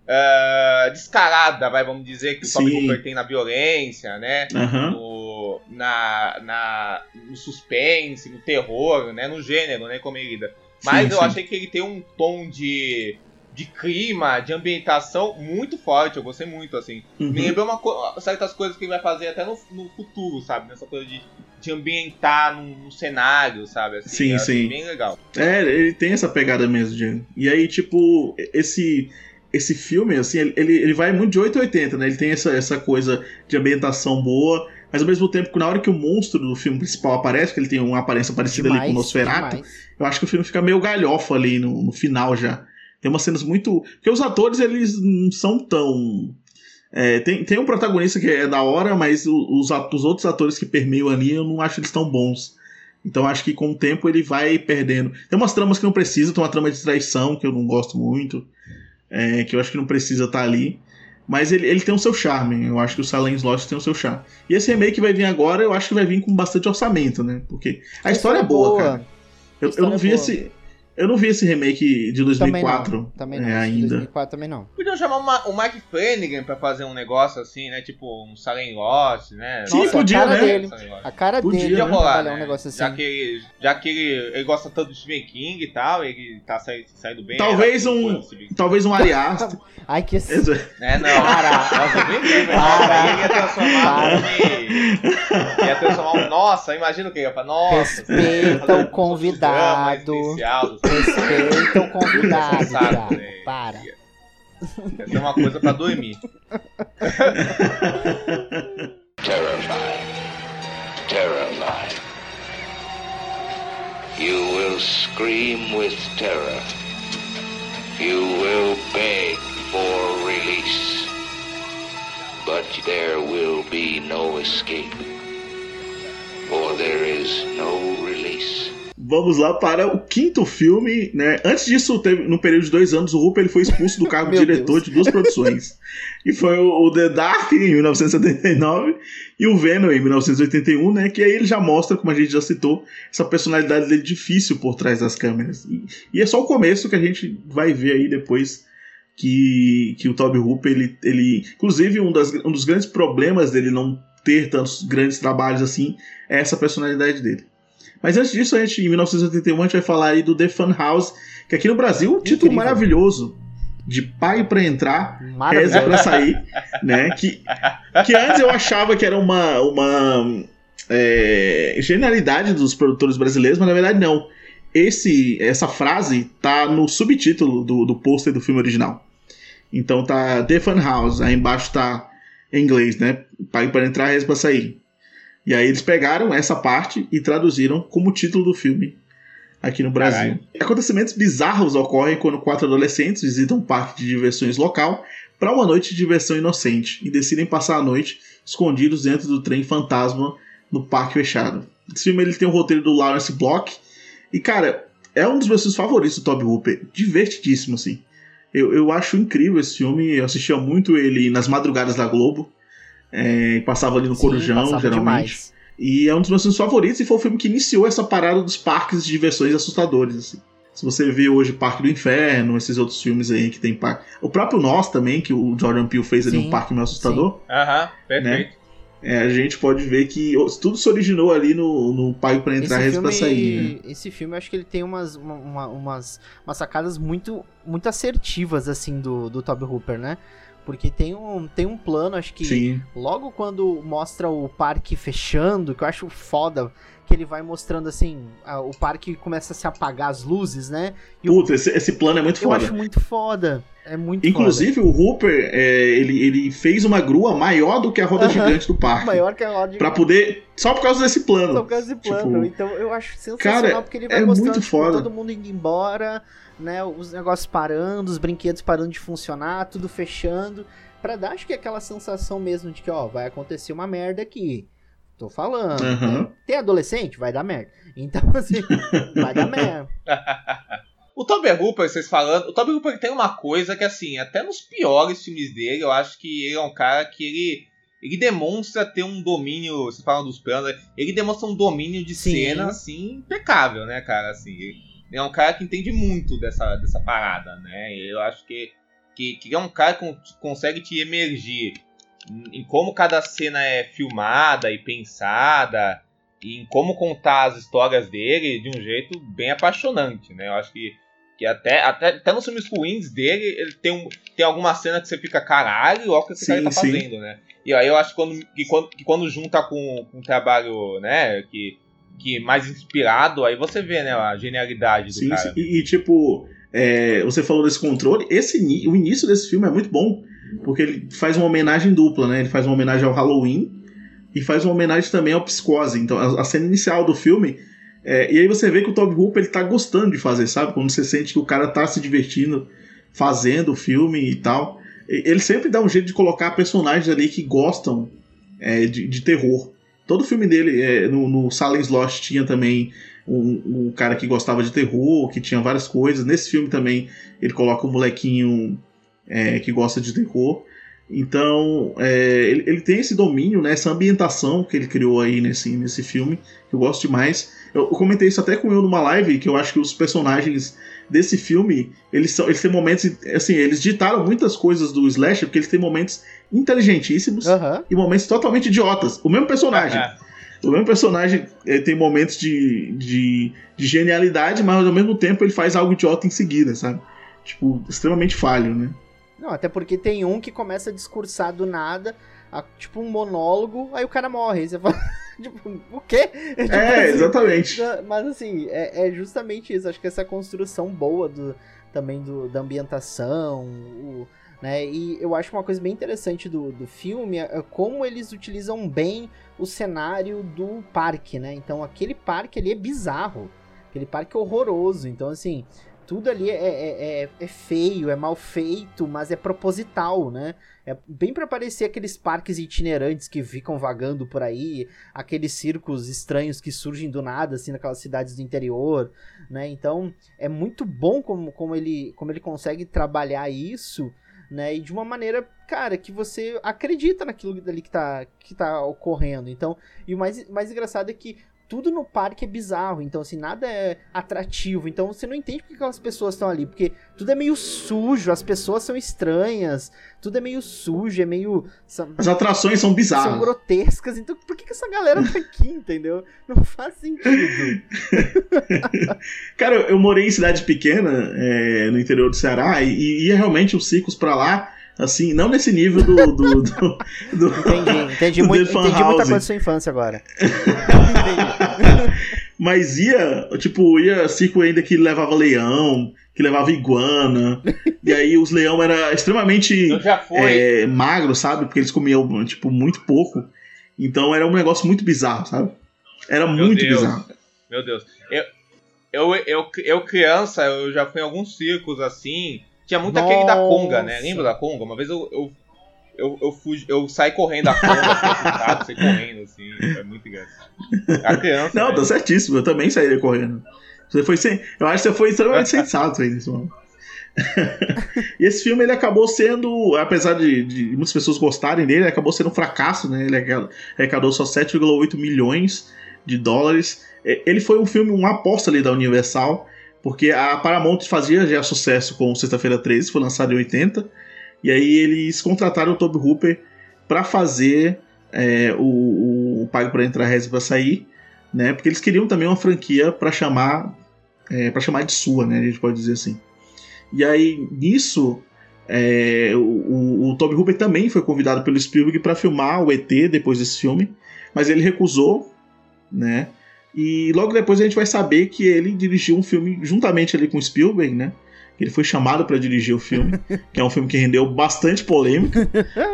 uh, descarada, vai, vamos dizer, que o Tom Cooper tem na violência, né? Uhum. No, na, na, no suspense, no terror, né? No gênero, né? Lida. Mas sim, eu sim. achei que ele tem um tom de de clima, de ambientação muito forte. Eu gostei muito, assim. Uhum. Me lembrou uma, certas coisas que ele vai fazer até no, no futuro, sabe? Nessa coisa de, de ambientar num, num cenário, sabe? Assim, sim, sim. Bem legal. É, ele tem essa pegada mesmo. E aí, tipo, esse esse filme, assim, ele, ele vai muito de 880, né? Ele tem essa, essa coisa de ambientação boa, mas ao mesmo tempo na hora que o monstro do filme principal aparece, que ele tem uma aparência parecida demais, ali com o Nosferatu, demais. eu acho que o filme fica meio galhofa ali no, no final já. Tem umas cenas muito. Porque os atores, eles não são tão. É, tem, tem um protagonista que é da hora, mas os, os outros atores que permeiam ali, eu não acho eles tão bons. Então acho que com o tempo ele vai perdendo. Tem umas tramas que não precisa, tem uma trama de traição que eu não gosto muito, é, que eu acho que não precisa estar tá ali. Mas ele, ele tem o seu charme, eu acho que o Silent Lost tem o seu charme. E esse remake vai vir agora, eu acho que vai vir com bastante orçamento, né? Porque a, a história, história, é boa, boa. cara. Eu, eu não vi boa. esse. Eu não vi esse remake de 2004 também não, também não. É, ainda. 2004 também não. Podiam chamar uma, o Mike Flanagan pra fazer um negócio assim, né? Tipo um Silent Lost, né? Sim, Nossa, podia, a cara né? Dele, a cara podia, dele né? rolar, né? um negócio assim. Já que, ele, já que ele, ele gosta tanto do Stephen King e tal, ele tá saindo, saindo bem. Talvez um, talvez um Ariasta. Ai, que... É, não. Para. Nossa, bem bem, Para. Ele ia transformar Para. Ia transformar um... Nossa, imagina o que ia falar. Nossa. Respeita o convidado. Respeita então convidado já. Né? Para. Tem uma coisa pra dormir. Terrified. Terrified. You will scream with terror. You will beg for release. But there will be no escape. For there is no release vamos lá para o quinto filme, né? Antes disso, teve, no período de dois anos, o Rupp ele foi expulso do cargo de diretor Deus. de duas produções. e foi o, The Dark em 1979 e o Venom em 1981, né? Que aí ele já mostra, como a gente já citou, essa personalidade dele difícil por trás das câmeras. E, e é só o começo que a gente vai ver aí depois que, que o Toby Hooper, ele, ele inclusive um, das, um dos grandes problemas dele não ter tantos grandes trabalhos assim é essa personalidade dele. Mas antes disso, a gente, em 1981, a gente vai falar aí do The Fun House, que aqui no Brasil, um título maravilhoso. De pai para entrar, reza para sair, né? Que, que antes eu achava que era uma, uma é, genialidade dos produtores brasileiros, mas na verdade não. Esse, essa frase tá no subtítulo do, do pôster do filme original. Então tá The Fun House, aí embaixo tá em inglês, né? Pai para entrar, reza para sair. E aí eles pegaram essa parte e traduziram como título do filme aqui no Brasil. Caralho. Acontecimentos bizarros ocorrem quando quatro adolescentes visitam um parque de diversões local para uma noite de diversão inocente e decidem passar a noite escondidos dentro do trem fantasma no parque fechado. Esse filme ele tem o roteiro do Lawrence Block e, cara, é um dos meus filmes favoritos do Toby Hooper. Divertidíssimo, assim. Eu, eu acho incrível esse filme. Eu assistia muito ele nas madrugadas da Globo. É, passava ali no Sim, Corujão, geralmente. Demais. E é um dos meus filmes favoritos e foi o filme que iniciou essa parada dos parques de diversões assustadores. Assim. Se você vê hoje Parque do Inferno, esses outros filmes aí que tem parque. O próprio Nós também, que o Jordan Peele fez ali sim, um parque meio assustador. Aham, perfeito. Né? é, a gente pode ver que tudo se originou ali no, no Pago para entrar, Rezo para sair. Né? Esse filme, eu acho que ele tem umas, uma, umas, umas sacadas muito, muito assertivas, assim, do, do Toby Hooper, né? Porque tem um, tem um plano, acho que Sim. logo quando mostra o parque fechando, que eu acho foda, que ele vai mostrando assim, a, o parque começa a se apagar as luzes, né? E Puta, esse, esse plano é muito eu foda. Eu acho muito foda. É muito Inclusive, foda. o Hooper, é, ele, ele fez uma grua maior do que a roda uh -huh. gigante do parque. Maior que a roda gigante. Pra poder. Só por causa desse plano. Só por causa desse plano. Tipo, então eu acho sensacional cara, porque ele vai é mostrando muito tipo, foda. todo mundo indo embora, né? Os negócios parando, os brinquedos parando de funcionar, tudo fechando. Pra dar, acho que aquela sensação mesmo de que, ó, vai acontecer uma merda aqui. Tô falando. Uhum. Né? Tem adolescente? Vai dar merda. Então, assim, vai dar merda. O Toby Hooper, vocês falando, o Toby Hooper tem uma coisa que, assim, até nos piores filmes dele, eu acho que ele é um cara que ele, ele demonstra ter um domínio, vocês falam dos planos, ele demonstra um domínio de Sim. cena, assim, impecável, né, cara, assim, ele é um cara que entende muito dessa, dessa parada, né, eu acho que, que, que é um cara que consegue te emergir em como cada cena é filmada e pensada, e em como contar as histórias dele de um jeito bem apaixonante, né, eu acho que que até, até, até nos filmes ruins dele, ele tem, um, tem alguma cena que você fica, caralho, olha o que esse sim, cara tá sim. fazendo, né? E aí eu acho que quando, que quando, que quando junta com, com um trabalho, né, que, que mais inspirado, aí você vê, né, a genialidade do sim, cara. Sim, e, e tipo, é, você falou desse controle, esse, o início desse filme é muito bom, porque ele faz uma homenagem dupla, né? Ele faz uma homenagem ao Halloween e faz uma homenagem também ao Psicose. Então, a, a cena inicial do filme é, e aí você vê que o Toby Hooper ele tá gostando de fazer, sabe? Quando você sente que o cara tá se divertindo fazendo o filme e tal. Ele sempre dá um jeito de colocar personagens ali que gostam é, de, de, terror. Todo filme dele, é, no, no Silence Lost tinha também um, um, cara que gostava de terror, que tinha várias coisas. Nesse filme também ele coloca um molequinho é, que gosta de terror. Então, é, ele, ele, tem esse domínio, né, essa ambientação que ele criou aí nesse, nesse filme, que eu gosto demais. Eu, eu comentei isso até com eu numa live, que eu acho que os personagens desse filme, eles, são, eles têm momentos, assim, eles ditaram muitas coisas do Slasher, porque eles têm momentos inteligentíssimos uhum. e momentos totalmente idiotas. O mesmo personagem. O mesmo personagem é, tem momentos de, de, de genialidade, mas ao mesmo tempo ele faz algo idiota em seguida, sabe? Tipo, extremamente falho, né? Não, até porque tem um que começa a discursar do nada, a, tipo um monólogo, aí o cara morre. Aí você fala, tipo, o quê? É, tipo, é assim, exatamente. Mas assim, é, é, justamente isso. Acho que essa construção boa do, também do, da ambientação, o, né? E eu acho uma coisa bem interessante do, do filme é como eles utilizam bem o cenário do parque, né? Então aquele parque ali é bizarro. Aquele parque é horroroso. Então, assim, tudo ali é, é, é, é, feio, é mal feito, mas é proposital, né? É bem para parecer aqueles parques itinerantes que ficam vagando por aí, aqueles circos estranhos que surgem do nada, assim, naquelas cidades do interior, né? Então, é muito bom como, como, ele, como ele consegue trabalhar isso, né? E de uma maneira, cara, que você acredita naquilo ali que tá, que tá ocorrendo. Então, e o mais, mais engraçado é que tudo no parque é bizarro, então assim, nada é atrativo. Então você não entende porque aquelas pessoas estão ali, porque tudo é meio sujo, as pessoas são estranhas, tudo é meio sujo, é meio. São, as atrações são bizarras. São grotescas, então por que, que essa galera tá aqui, entendeu? Não faz sentido. Cara, eu morei em cidade pequena, é, no interior do Ceará, e ia realmente os circos pra lá Assim, não nesse nível do. do, do, do entendi, entendi, do muito, entendi muita coisa da sua infância agora. Mas ia, tipo, ia circo ainda que levava leão, que levava iguana. e aí os leão era extremamente é, magro, sabe? Porque eles comiam, tipo, muito pouco. Então era um negócio muito bizarro, sabe? Era Meu muito Deus. bizarro. Meu Deus. Eu, eu, eu, eu, criança, eu já fui em alguns circos assim. Tinha muito Nossa. aquele da conga, né? Lembra da conga? Uma vez eu, eu, eu, eu, fui, eu saí correndo da conga, assustado, saí correndo, assim. É muito engraçado. A criança. Não, né? tá certíssimo, eu também saí correndo. Você foi sem, eu acho que você foi extremamente sensato aí nesse momento. e esse filme ele acabou sendo, apesar de, de, muitas pessoas gostarem dele, ele acabou sendo um fracasso, né? Ele arrecadou só 7,8 milhões de dólares. Ele foi um filme, uma aposta ali da Universal porque a Paramount fazia já sucesso com Sexta-feira 13, foi lançado em 80. E aí eles contrataram o Toby Hooper para fazer é, o, o Pago para Entrar Reza para sair, né? Porque eles queriam também uma franquia para chamar é, para chamar de sua, né? A gente pode dizer assim. E aí, nisso, é, o, o Toby Hooper também foi convidado pelo Spielberg para filmar o ET depois desse filme, mas ele recusou, né? E logo depois a gente vai saber que ele dirigiu um filme juntamente ali com o Spielberg, né? Ele foi chamado para dirigir o filme, que é um filme que rendeu bastante polêmica.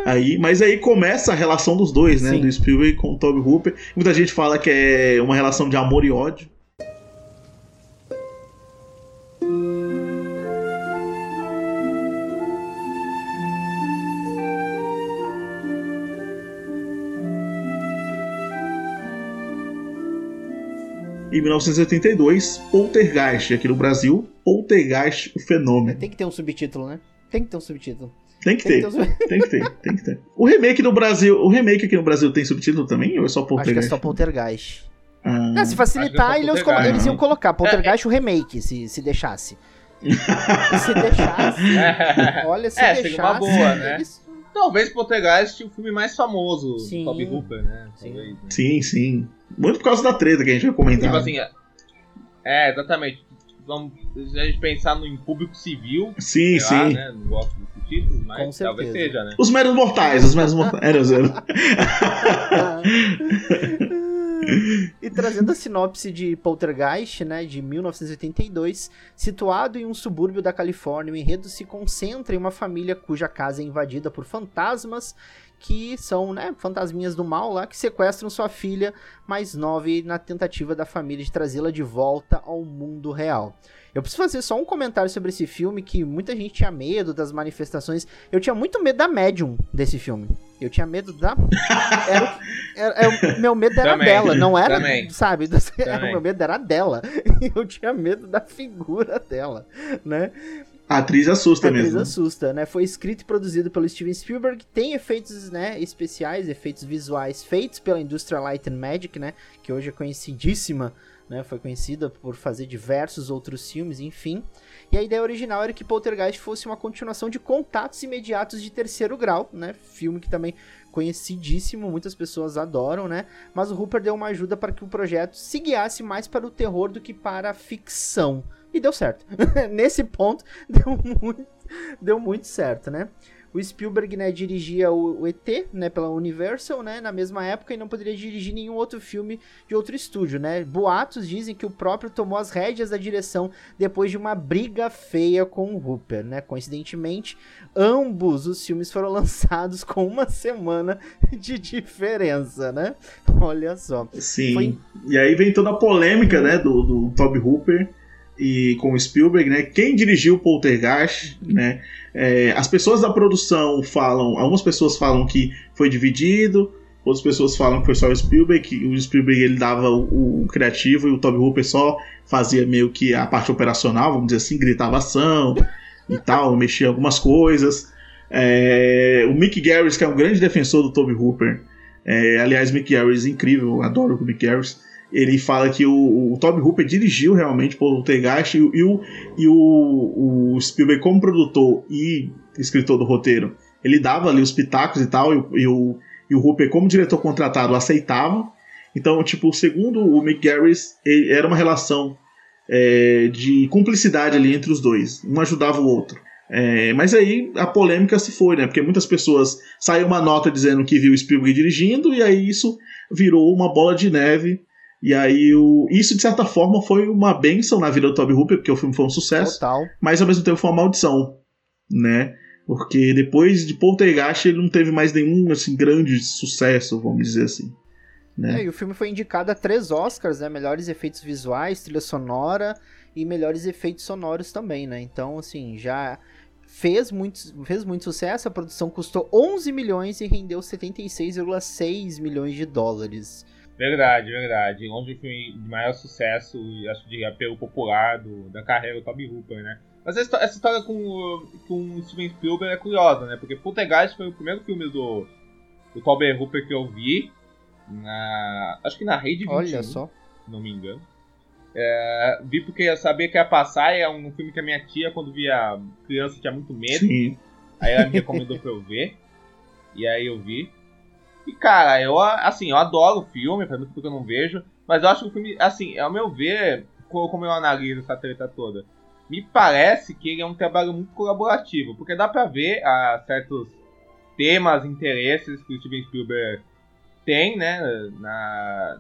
aí, mas aí começa a relação dos dois, né? Sim. Do Spielberg com o Toby Hooper. Muita gente fala que é uma relação de amor e ódio. Em 1982, Poltergeist, aqui no Brasil, Poltergeist, o fenômeno. Tem que ter um subtítulo, né? Tem que ter um subtítulo. Tem que ter, tem que ter, tem que ter. O remake no Brasil, o remake aqui no Brasil tem subtítulo também ou é só Poltergeist? Acho que é só Poltergeist. Ah. Não, se facilitar, é eles, eles, iam colocar Poltergeist é, o remake, se, se deixasse. se deixasse. olha, se é, deixasse. Uma boa, né? Eles... Talvez Poltergeist o filme mais famoso sim. do Toby Hooper, né? Sim. Talvez, né? sim, sim. Muito por causa da treta que a gente vai comentar. Tipo assim, é, exatamente. Vamos se a gente pensar no em público civil. Sim, sim. Lá, né? Não gosto dos títulos, mas talvez seja, né? Os meros mortais, os meros mortais. E trazendo a sinopse de Poltergeist, né, de 1982, situado em um subúrbio da Califórnia, o enredo se concentra em uma família cuja casa é invadida por fantasmas que são, né, fantasminhas do mal lá que sequestram sua filha mais nova na tentativa da família de trazê-la de volta ao mundo real. Eu preciso fazer só um comentário sobre esse filme que muita gente tinha medo das manifestações. Eu tinha muito medo da médium desse filme. Eu tinha medo da. Era, era, era meu medo era também, dela, não era, também. sabe? Era, o meu medo era dela. Eu tinha medo da figura dela, né? A atriz assusta mesmo. A atriz assusta, né? Foi escrito e produzido pelo Steven Spielberg, tem efeitos, né, especiais, efeitos visuais feitos pela Industrial Light and Magic, né, que hoje é conhecidíssima, né, foi conhecida por fazer diversos outros filmes, enfim. E a ideia original era que Poltergeist fosse uma continuação de Contatos Imediatos de Terceiro Grau, né, filme que também conhecidíssimo, muitas pessoas adoram, né? Mas o Hooper deu uma ajuda para que o projeto se guiasse mais para o terror do que para a ficção. E deu certo. Nesse ponto, deu muito, deu muito certo, né? O Spielberg, né, dirigia o, o, ET, né, pela Universal, né, na mesma época e não poderia dirigir nenhum outro filme de outro estúdio, né? Boatos dizem que o próprio tomou as rédeas da direção depois de uma briga feia com o Hooper, né? Coincidentemente, ambos os filmes foram lançados com uma semana de diferença, né? Olha só. Sim. Foi... E aí vem toda a polêmica, né, do, do Toby Hooper e com o Spielberg, né? Quem dirigiu o Poltergeist, né? É, as pessoas da produção falam, algumas pessoas falam que foi dividido, outras pessoas falam que foi só o Spielberg, que o Spielberg ele dava o, o criativo e o Toby Hooper só fazia meio que a parte operacional, vamos dizer assim, gritava ação e tal, mexia algumas coisas. É, o Mick Garris, que é um grande defensor do Toby Hooper, é, aliás, Mick Garris incrível, adoro o Mick Garris ele fala que o, o Toby Hooper dirigiu realmente Poltergeist e, e, o, e o, o Spielberg, como produtor e escritor do roteiro, ele dava ali os pitacos e tal, e, e o, e o Hooper, como diretor contratado, aceitava. Então, tipo, segundo o Mick Garris, era uma relação é, de cumplicidade ali entre os dois. Um ajudava o outro. É, mas aí a polêmica se foi, né? Porque muitas pessoas saiu uma nota dizendo que viu o Spielberg dirigindo, e aí isso virou uma bola de neve e aí, o... isso de certa forma foi uma benção na vida do Toby Hooper, porque o filme foi um sucesso. Total. Mas ao mesmo tempo foi uma maldição, né? Porque depois de Poltergeist ele não teve mais nenhum assim, grande sucesso, vamos dizer assim. Né? É, e o filme foi indicado a três Oscars, né? Melhores efeitos visuais, trilha sonora e melhores efeitos sonoros também, né? Então, assim, já fez muito, fez muito sucesso. A produção custou 11 milhões e rendeu 76,6 milhões de dólares. Verdade, verdade. Onde o filme de maior sucesso e acho de apelo popular do, da carreira do Toby Hooper, né? Mas essa, essa história com, com Steven Spielberg é curiosa, né? Porque Poltergeist foi o primeiro filme do, do Toby Hooper que eu vi. Na, acho que na Rede 21. Olha só. Se não me engano. É, vi porque eu sabia que ia passar. É um filme que a minha tia, quando via criança, tinha muito medo. Sim. Aí ela me recomendou pra eu ver. E aí eu vi. E, cara, eu, assim, eu adoro o filme, faz muito tempo que eu não vejo, mas eu acho que o filme, assim, ao meu ver, como eu analiso essa treta toda, me parece que ele é um trabalho muito colaborativo, porque dá pra ver ah, certos temas, interesses que o Steven Spielberg tem, né, na,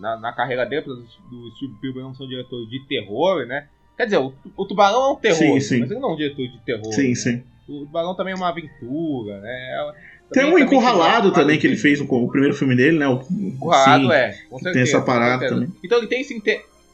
na, na carreira dele, do Steven Spielberg não são diretores de terror, né, quer dizer, o, o Tubarão é um terror, sim, sim. mas ele não é um diretor de terror. Sim, né? sim. O Tubarão também é uma aventura, né, tem um Encurralado também que ele fez o, o primeiro filme dele, né? O Encurralado, é. Com certeza, tem essa parada também. Então ele tem esse,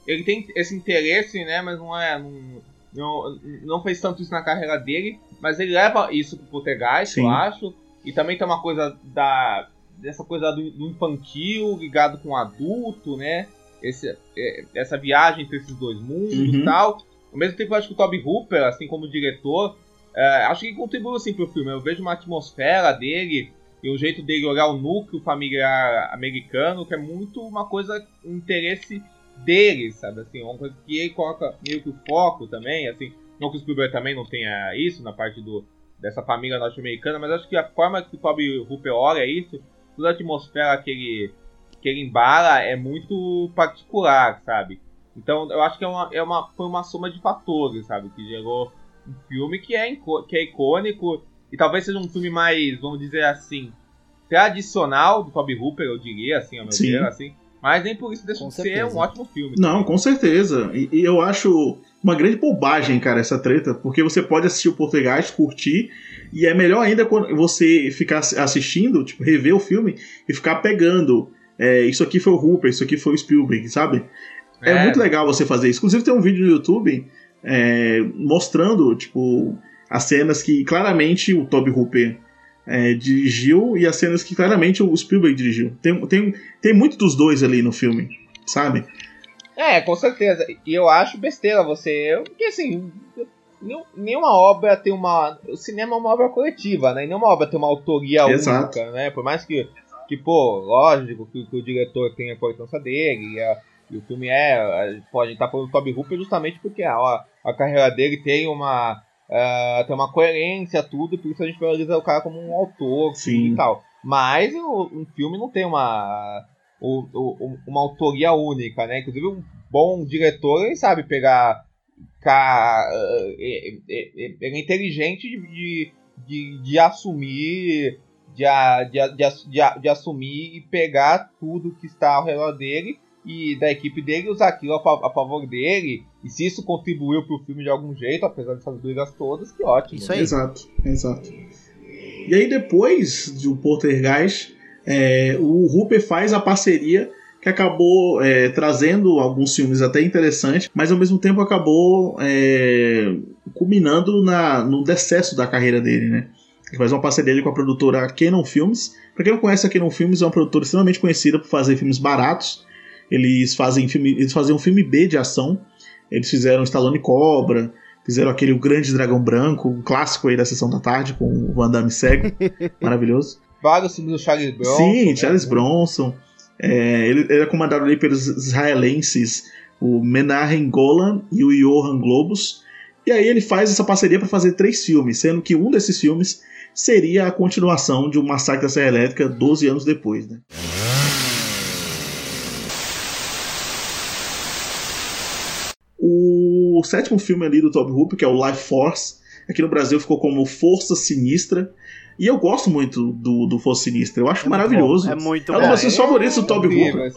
ele tem esse interesse, né? Mas não é. Não, não, não fez tanto isso na carreira dele. Mas ele leva isso pro Poltergeist, Sim. eu acho. E também tem uma coisa da. Dessa coisa do, do infantil ligado com o adulto, né? Esse, é, essa viagem entre esses dois mundos e uhum. tal. Ao mesmo tempo, eu acho que o Toby Hooper, assim como diretor, é, acho que contribuiu assim pro filme. Eu vejo uma atmosfera dele e um jeito dele olhar o núcleo familiar americano que é muito uma coisa, um interesse dele, sabe? Assim, uma coisa que ele coloca meio que o foco também, assim. Não que o Spielberg também não tenha isso na parte do, dessa família norte-americana, mas acho que a forma que o Toby Hooper olha isso, toda a atmosfera que ele, que ele embala é muito particular, sabe? Então eu acho que é uma, é uma, foi uma soma de fatores, sabe? Que gerou um filme que é, que é icônico e talvez seja um filme mais, vamos dizer assim, tradicional do Toby Hooper, eu diria, assim, ao meu Sim. ver, assim. Mas nem por isso deixa com de certeza. ser um ótimo filme. Não, com certeza. E, e, eu acho uma grande bobagem, cara, essa treta, porque você pode assistir o Português, curtir, e é melhor ainda quando você ficar assistindo, tipo, rever o filme e ficar pegando. É, isso aqui foi o Hooper, isso aqui foi o Spielberg, sabe? É, é muito legal você fazer isso. Inclusive tem um vídeo no YouTube é, mostrando, tipo, as cenas que claramente o Toby Hooper é, dirigiu e as cenas que claramente o Spielberg dirigiu. Tem, tem, tem muito dos dois ali no filme, sabe? É, com certeza. E eu acho besteira você. Porque assim. Nenhuma obra tem uma. O cinema é uma obra coletiva, né? E nenhuma obra tem uma autoria Exato. única, né? Por mais que, que pô, lógico que, que o diretor tem a importância dele, e a, e o filme é. Pode estar falando do Toby Hooper justamente porque a, a carreira dele tem uma. Uh, tem uma coerência, tudo, por isso a gente valoriza o cara como um autor Sim. e tal. Mas um filme não tem uma. Uma autoria única, né? Inclusive, um bom diretor ele sabe pegar. Cara, ele é, é inteligente de, de, de assumir. De, de, de, de, assumir e pegar tudo que está ao redor dele e da equipe dele usar aquilo a, a favor dele. E se isso contribuiu para o filme de algum jeito, apesar dessas brigas todas, que ótimo. Isso aí. Exato, exato. E aí depois do Poltergeist, é, o Hooper faz a parceria que acabou é, trazendo alguns filmes até interessantes, mas ao mesmo tempo acabou é, culminando na, no decesso da carreira dele, né? Ele faz uma parceria com a produtora Canon Films. Para quem não conhece, a Canon Films é uma produtora extremamente conhecida por fazer filmes baratos eles fazem filme, eles fazem um filme B de ação. Eles fizeram Stallone Cobra, fizeram aquele O Grande Dragão Branco, um clássico aí da sessão da tarde com o Van Damme cego, maravilhoso. Vários filmes do Charles Bronson. Sim, né? Charles Bronson. É, ele, é comandado ali pelos israelenses, o Menahem Golan e o Johan Globus. E aí ele faz essa parceria para fazer três filmes, sendo que um desses filmes seria a continuação de O Massacre da Serra Elétrica 12 anos depois. Né? O sétimo filme ali do Toby Hooper, que é o Life Force, aqui no Brasil ficou como Força Sinistra. E eu gosto muito do, do Força Sinistra, eu acho é maravilhoso. Bom, é muito É um dos meus favoritos do Toby Hooper.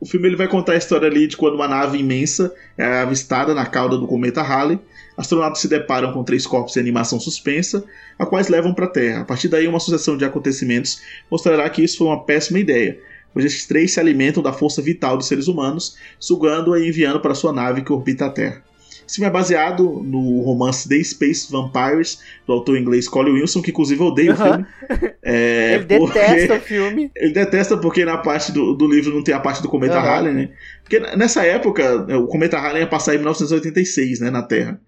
O filme ele vai contar a história ali de quando uma nave imensa é avistada na cauda do cometa Halley. Astronautas se deparam com três corpos em animação suspensa, a quais levam para a Terra. A partir daí, uma sucessão de acontecimentos mostrará que isso foi uma péssima ideia, pois estes três se alimentam da força vital dos seres humanos, sugando-a e enviando para sua nave que orbita a Terra. Esse filme é baseado no romance The Space Vampires, do autor inglês Colin Wilson, que inclusive odeia o filme. É, ele detesta o filme. Ele detesta porque na parte do, do livro não tem a parte do Cometa uhum. Halley, né? Porque nessa época, o Cometa Halley ia passar em 1986, né, na Terra.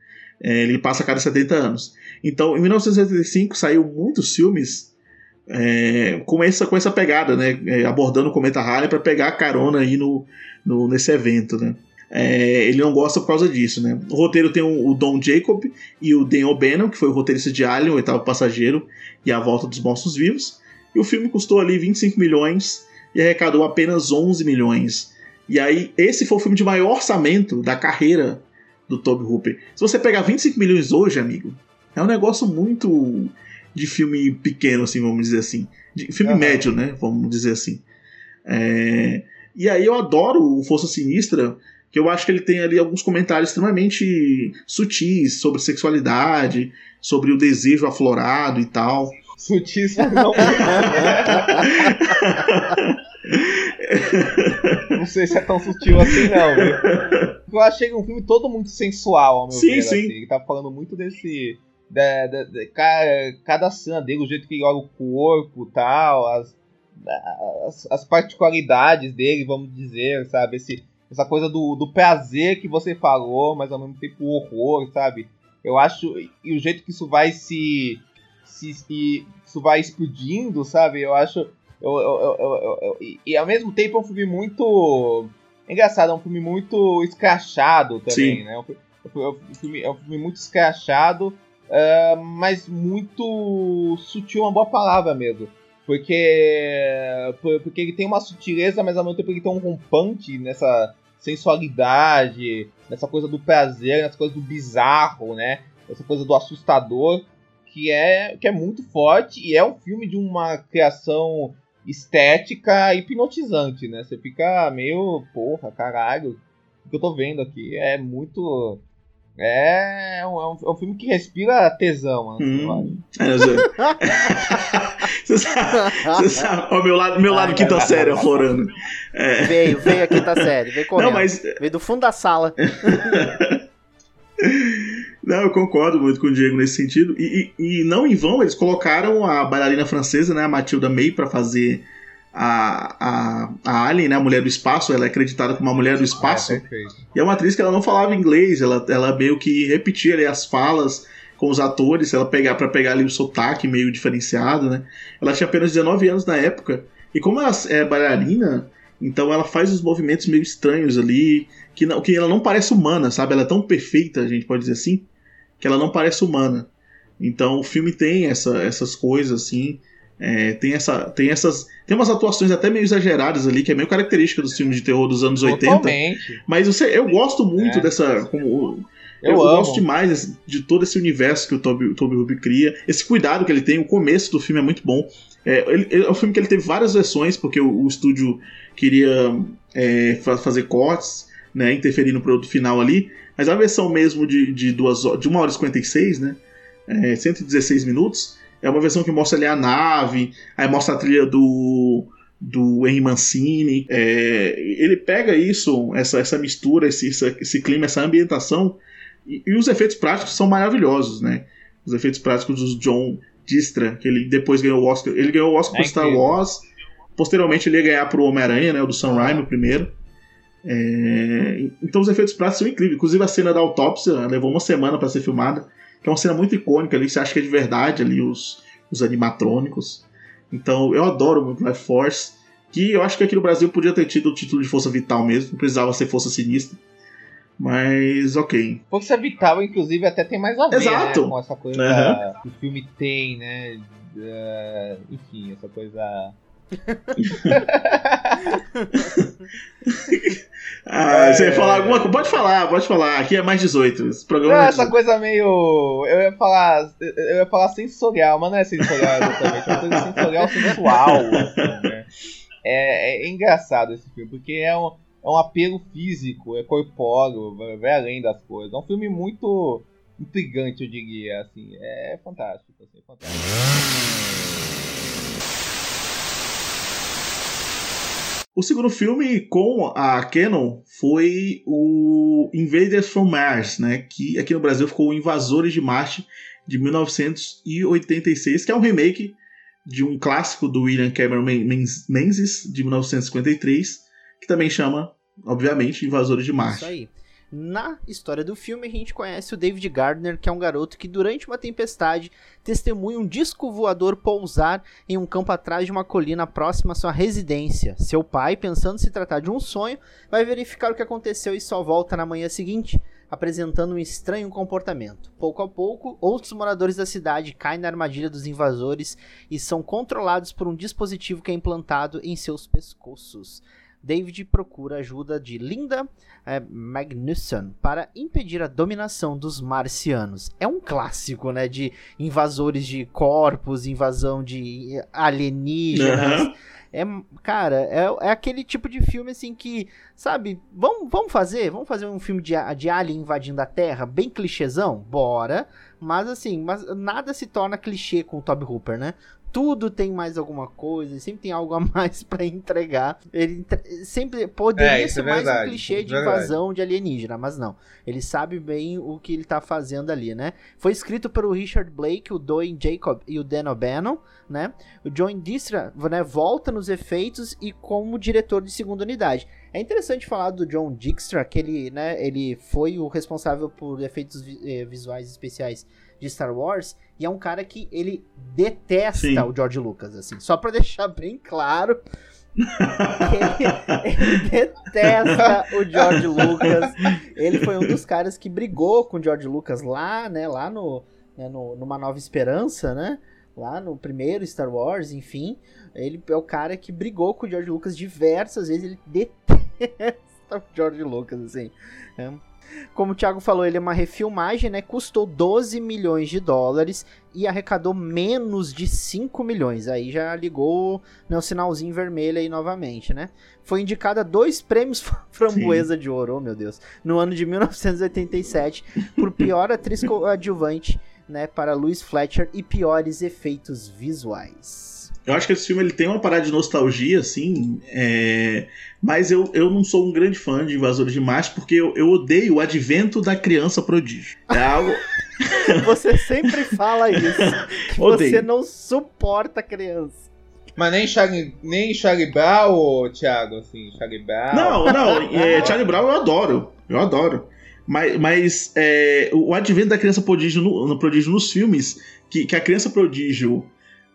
É, ele passa a cada 70 anos. Então, em 1985 saiu muitos filmes é, com, essa, com essa pegada, né? É, abordando o Cometa Halley para pegar carona aí no, no, nesse evento, né? É, ele não gosta por causa disso, né? O roteiro tem o, Don Jacob e o Dan O'Bannon, que foi o roteirista de Alien, o oitavo passageiro e a volta dos mortos vivos. E o filme custou ali 25 milhões e arrecadou apenas 11 milhões. E aí, esse foi o filme de maior orçamento da carreira do Toby Hooper. Se você pegar 25 milhões hoje, amigo, é um negócio muito de filme pequeno, assim, vamos dizer assim. De filme uhum. médio, né? Vamos dizer assim. É... E aí eu adoro o Força Sinistra, que eu acho que ele tem ali alguns comentários extremamente sutis sobre sexualidade, sobre o desejo aflorado e tal. Sutis não. não sei se é tão sutil assim, não, viu? Eu achei um filme todo muito sensual, ao meu sim, ver. Sim, assim. Ele tá falando muito desse. De, de, de, cada cena dele, o jeito que ele olha o corpo tal, as, as, as, particularidades dele, vamos dizer, sabe? Esse, essa coisa do, do prazer que você falou, mas ao mesmo tempo o horror, sabe? Eu acho. E o jeito que isso vai se. se, se isso vai explodindo, sabe? Eu acho eu, eu, eu, e ao mesmo tempo é um filme muito. Engraçado, é um filme muito escrachado também, Sim. né? É um, filme, é um filme muito escrachado, uh, mas muito sutil, uma boa palavra mesmo. Porque, porque ele tem uma sutileza, mas ao mesmo tempo ele tem um rompante nessa sensualidade, nessa coisa do prazer, nessa coisa do bizarro, né? Essa coisa do assustador, que é, que é muito forte e é um filme de uma criação estética hipnotizante, né? Você fica meio, porra, caralho, o que eu tô vendo aqui é muito. É, é um, é um, filme que respira tesão, assim, hum. é, você sabe, você sabe ó, meu lado, meu lado Ai, quinta série aflorando. É. Veio, veio a quinta série, veio correndo. Não, mas... Veio do fundo da sala. Não, eu concordo muito com o Diego nesse sentido. E, e, e não em vão, eles colocaram a bailarina francesa, né, a Matilda May, para fazer a, a, a Alien, né, a mulher do espaço. Ela é acreditada como uma mulher do espaço. É, e é uma atriz que ela não falava inglês, ela, ela meio que repetia ali, as falas com os atores, ela pegar para pegar ali o sotaque meio diferenciado, né? Ela tinha apenas 19 anos na época. E como ela é bailarina, então ela faz os movimentos meio estranhos ali, que, não, que ela não parece humana, sabe? Ela é tão perfeita, a gente pode dizer assim, que ela não parece humana. Então o filme tem essa, essas coisas assim, é, tem, essa, tem essas. Tem umas atuações até meio exageradas ali, que é meio característica dos filmes de terror dos anos Totalmente. 80. Mas você, eu gosto muito é. dessa. Como, eu, eu gosto demais de todo esse universo que o Toby, o Toby Ruby cria. Esse cuidado que ele tem, o começo do filme é muito bom. É, ele, é um filme que ele teve várias versões, porque o, o estúdio queria é, fazer cortes, né, interferir no produto final ali. Mas a versão mesmo de, de, duas, de 1 hora e 56, né? É, 116 minutos, é uma versão que mostra ali a nave, aí mostra a trilha do, do Henry Mancini. É, ele pega isso, essa, essa mistura, esse, esse clima, essa ambientação, e, e, os efeitos práticos são maravilhosos, né? Os efeitos práticos do John Distra, que ele depois ganhou o Oscar. Ele ganhou o Oscar é por Star Wars. Posteriormente ele ia ganhar pro Homem-Aranha, né? O do Sam Raimi, o primeiro. É... Então os efeitos práticos são incríveis. Inclusive a cena da autópsia levou uma semana para ser filmada, que é uma cena muito icônica ali, você acha que é de verdade ali os, os animatrônicos. Então eu adoro muito Life Force, que eu acho que aqui no Brasil podia ter tido o título de Força Vital mesmo, não precisava ser Força Sinistra. Mas ok. Força Vital, inclusive, até tem mais a ver Exato. Né, com essa coisa uhum. que o filme tem, né? Uh, enfim, essa coisa ah, você ia falar alguma coisa? Pode falar, pode falar. Aqui é mais 18. Esse programa não, é essa coisa meio. Eu ia falar. Eu ia falar sensorial, mas não é sensorial exatamente. É uma coisa sensorial sensual. Assim, né? é, é, engraçado esse filme, porque é um, é um apelo físico, é corpóreo, vai além das coisas. É um filme muito intrigante, eu diria. Assim, é fantástico. Assim, é fantástico. O segundo filme com a Canon foi o Invaders from Mars, né? Que aqui no Brasil ficou o Invasores de Marte de 1986, que é um remake de um clássico do William Cameron Menzies de 1953, que também chama, obviamente, Invasores de Marte. Isso aí. Na história do filme, a gente conhece o David Gardner, que é um garoto que, durante uma tempestade, testemunha um disco voador pousar em um campo atrás de uma colina próxima à sua residência. Seu pai, pensando se tratar de um sonho, vai verificar o que aconteceu e só volta na manhã seguinte, apresentando um estranho comportamento. Pouco a pouco, outros moradores da cidade caem na armadilha dos invasores e são controlados por um dispositivo que é implantado em seus pescoços. David procura ajuda de Linda é, Magnuson para impedir a dominação dos marcianos. É um clássico, né? De invasores de corpos, invasão de alienígenas. Uhum. É, cara, é, é aquele tipo de filme assim que, sabe, vamos, vamos fazer? Vamos fazer um filme de, de Alien invadindo a Terra, bem clichêzão? Bora. Mas assim, mas nada se torna clichê com o Toby Hooper, né? Tudo tem mais alguma coisa, sempre tem algo a mais para entregar. Ele sempre poderia é, ser é mais um clichê de invasão de alienígena, mas não. Ele sabe bem o que ele tá fazendo ali, né? Foi escrito pelo Richard Blake, o Doane Jacob e o Dan O'Bannon, né? O John Distra, né, volta nos efeitos e como diretor de segunda unidade. É interessante falar do John Dijkstra, que ele, né, ele foi o responsável por efeitos eh, visuais especiais de Star Wars e é um cara que ele detesta Sim. o George Lucas, assim. Só pra deixar bem claro. ele, ele, detesta o George Lucas. Ele foi um dos caras que brigou com o George Lucas lá, né? Lá no, né, no numa Nova Esperança, né? Lá no primeiro Star Wars, enfim. Ele é o cara que brigou com o George Lucas diversas vezes. Ele detesta o George Lucas, assim. É. Como o Thiago falou, ele é uma refilmagem, né? Custou 12 milhões de dólares e arrecadou menos de 5 milhões. Aí já ligou né, o sinalzinho vermelho aí novamente, né? Foi indicada dois prêmios Framboesa Sim. de Ouro, oh, meu Deus, no ano de 1987 por pior atriz coadjuvante, né, para Louis Fletcher e piores efeitos visuais. Eu acho que esse filme ele tem uma parada de nostalgia, assim, é... mas eu, eu não sou um grande fã de Invasores de Marte porque eu, eu odeio o advento da criança prodígio. É algo. você sempre fala isso. Que odeio. você não suporta criança. Mas nem Charlie, nem Charlie Brown, Thiago, assim, Charlie Brown. Não, não, é, Charlie Brown eu adoro. Eu adoro. Mas, mas é, o advento da criança prodígio no, no prodígio nos filmes, que, que a criança prodígio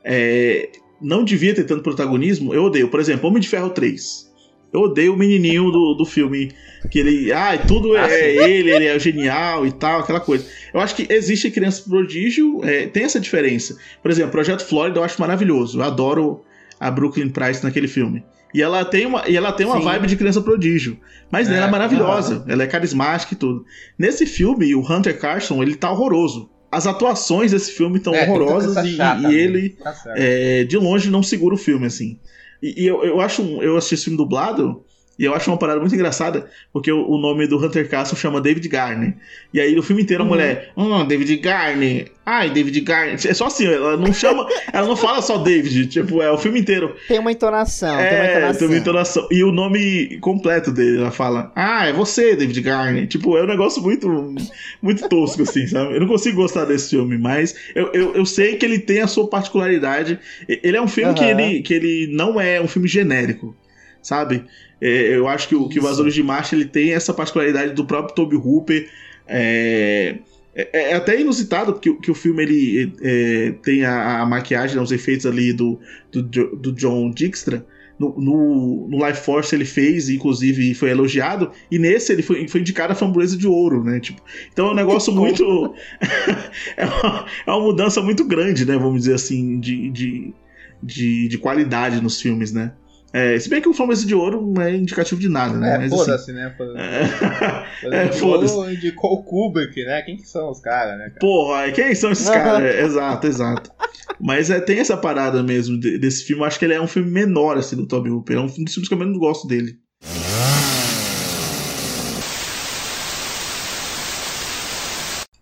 é, não devia ter tanto protagonismo, eu odeio. Por exemplo, Homem de Ferro 3. Eu odeio o menininho do, do filme. Que ele. Ah, tudo é, ele, ele é genial e tal, aquela coisa. Eu acho que existe criança prodígio, é, tem essa diferença. Por exemplo, Projeto Flórida eu acho maravilhoso. Eu adoro a Brooklyn Price naquele filme. E ela tem uma, e ela tem uma vibe de criança prodígio. Mas é, ela é maravilhosa. Ela é carismática e tudo. Nesse filme, o Hunter Carson, ele tá horroroso as atuações desse filme estão é, horrorosas e, e, ele tá é, de longe não segura o filme assim. E, e eu, eu acho eu assisti esse filme dublado e eu acho uma parada muito engraçada, porque o, o nome do Hunter Castle chama David Garner. E aí no filme inteiro a uhum. mulher, hum, David Garner. Ai, David Garner. É só assim, ela não chama, ela não fala só David, tipo, é o filme inteiro. Tem uma entonação, é, tem uma entonação. Tem uma entonação. E o nome completo dele, ela fala, ah, é você, David Garner. Tipo, é um negócio muito, muito tosco, assim, sabe? Eu não consigo gostar desse filme, mas eu, eu, eu sei que ele tem a sua particularidade. Ele é um filme uhum. que, ele, que ele não é um filme genérico, sabe? É, eu acho que o, que o de Marcha ele tem essa particularidade do próprio Toby Hooper. É, é, é até inusitado que, que o filme ele é, tem a, a, maquiagem, né, os efeitos ali do, do, do John Dijkstra. No, no, no, Life Force ele fez, inclusive foi elogiado, e nesse ele foi, foi indicado a framboesa de ouro, né? Tipo, então é um negócio muito. é, uma, é uma mudança muito grande, né? Vamos dizer assim, de, de, de, de qualidade nos filmes, né? É, se bem que o Flamboyante de Ouro não é indicativo de nada, né? É, foda-se, assim, né? Foda é, é foda-se. Indicou o Kubrick, né? Quem que são os caras, né? Cara? Porra, quem são esses caras? É, exato, exato. Mas é, tem essa parada mesmo desse filme. Eu acho que ele é um filme menor, assim, do Toby Hooper. É um dos filmes que eu menos gosto dele.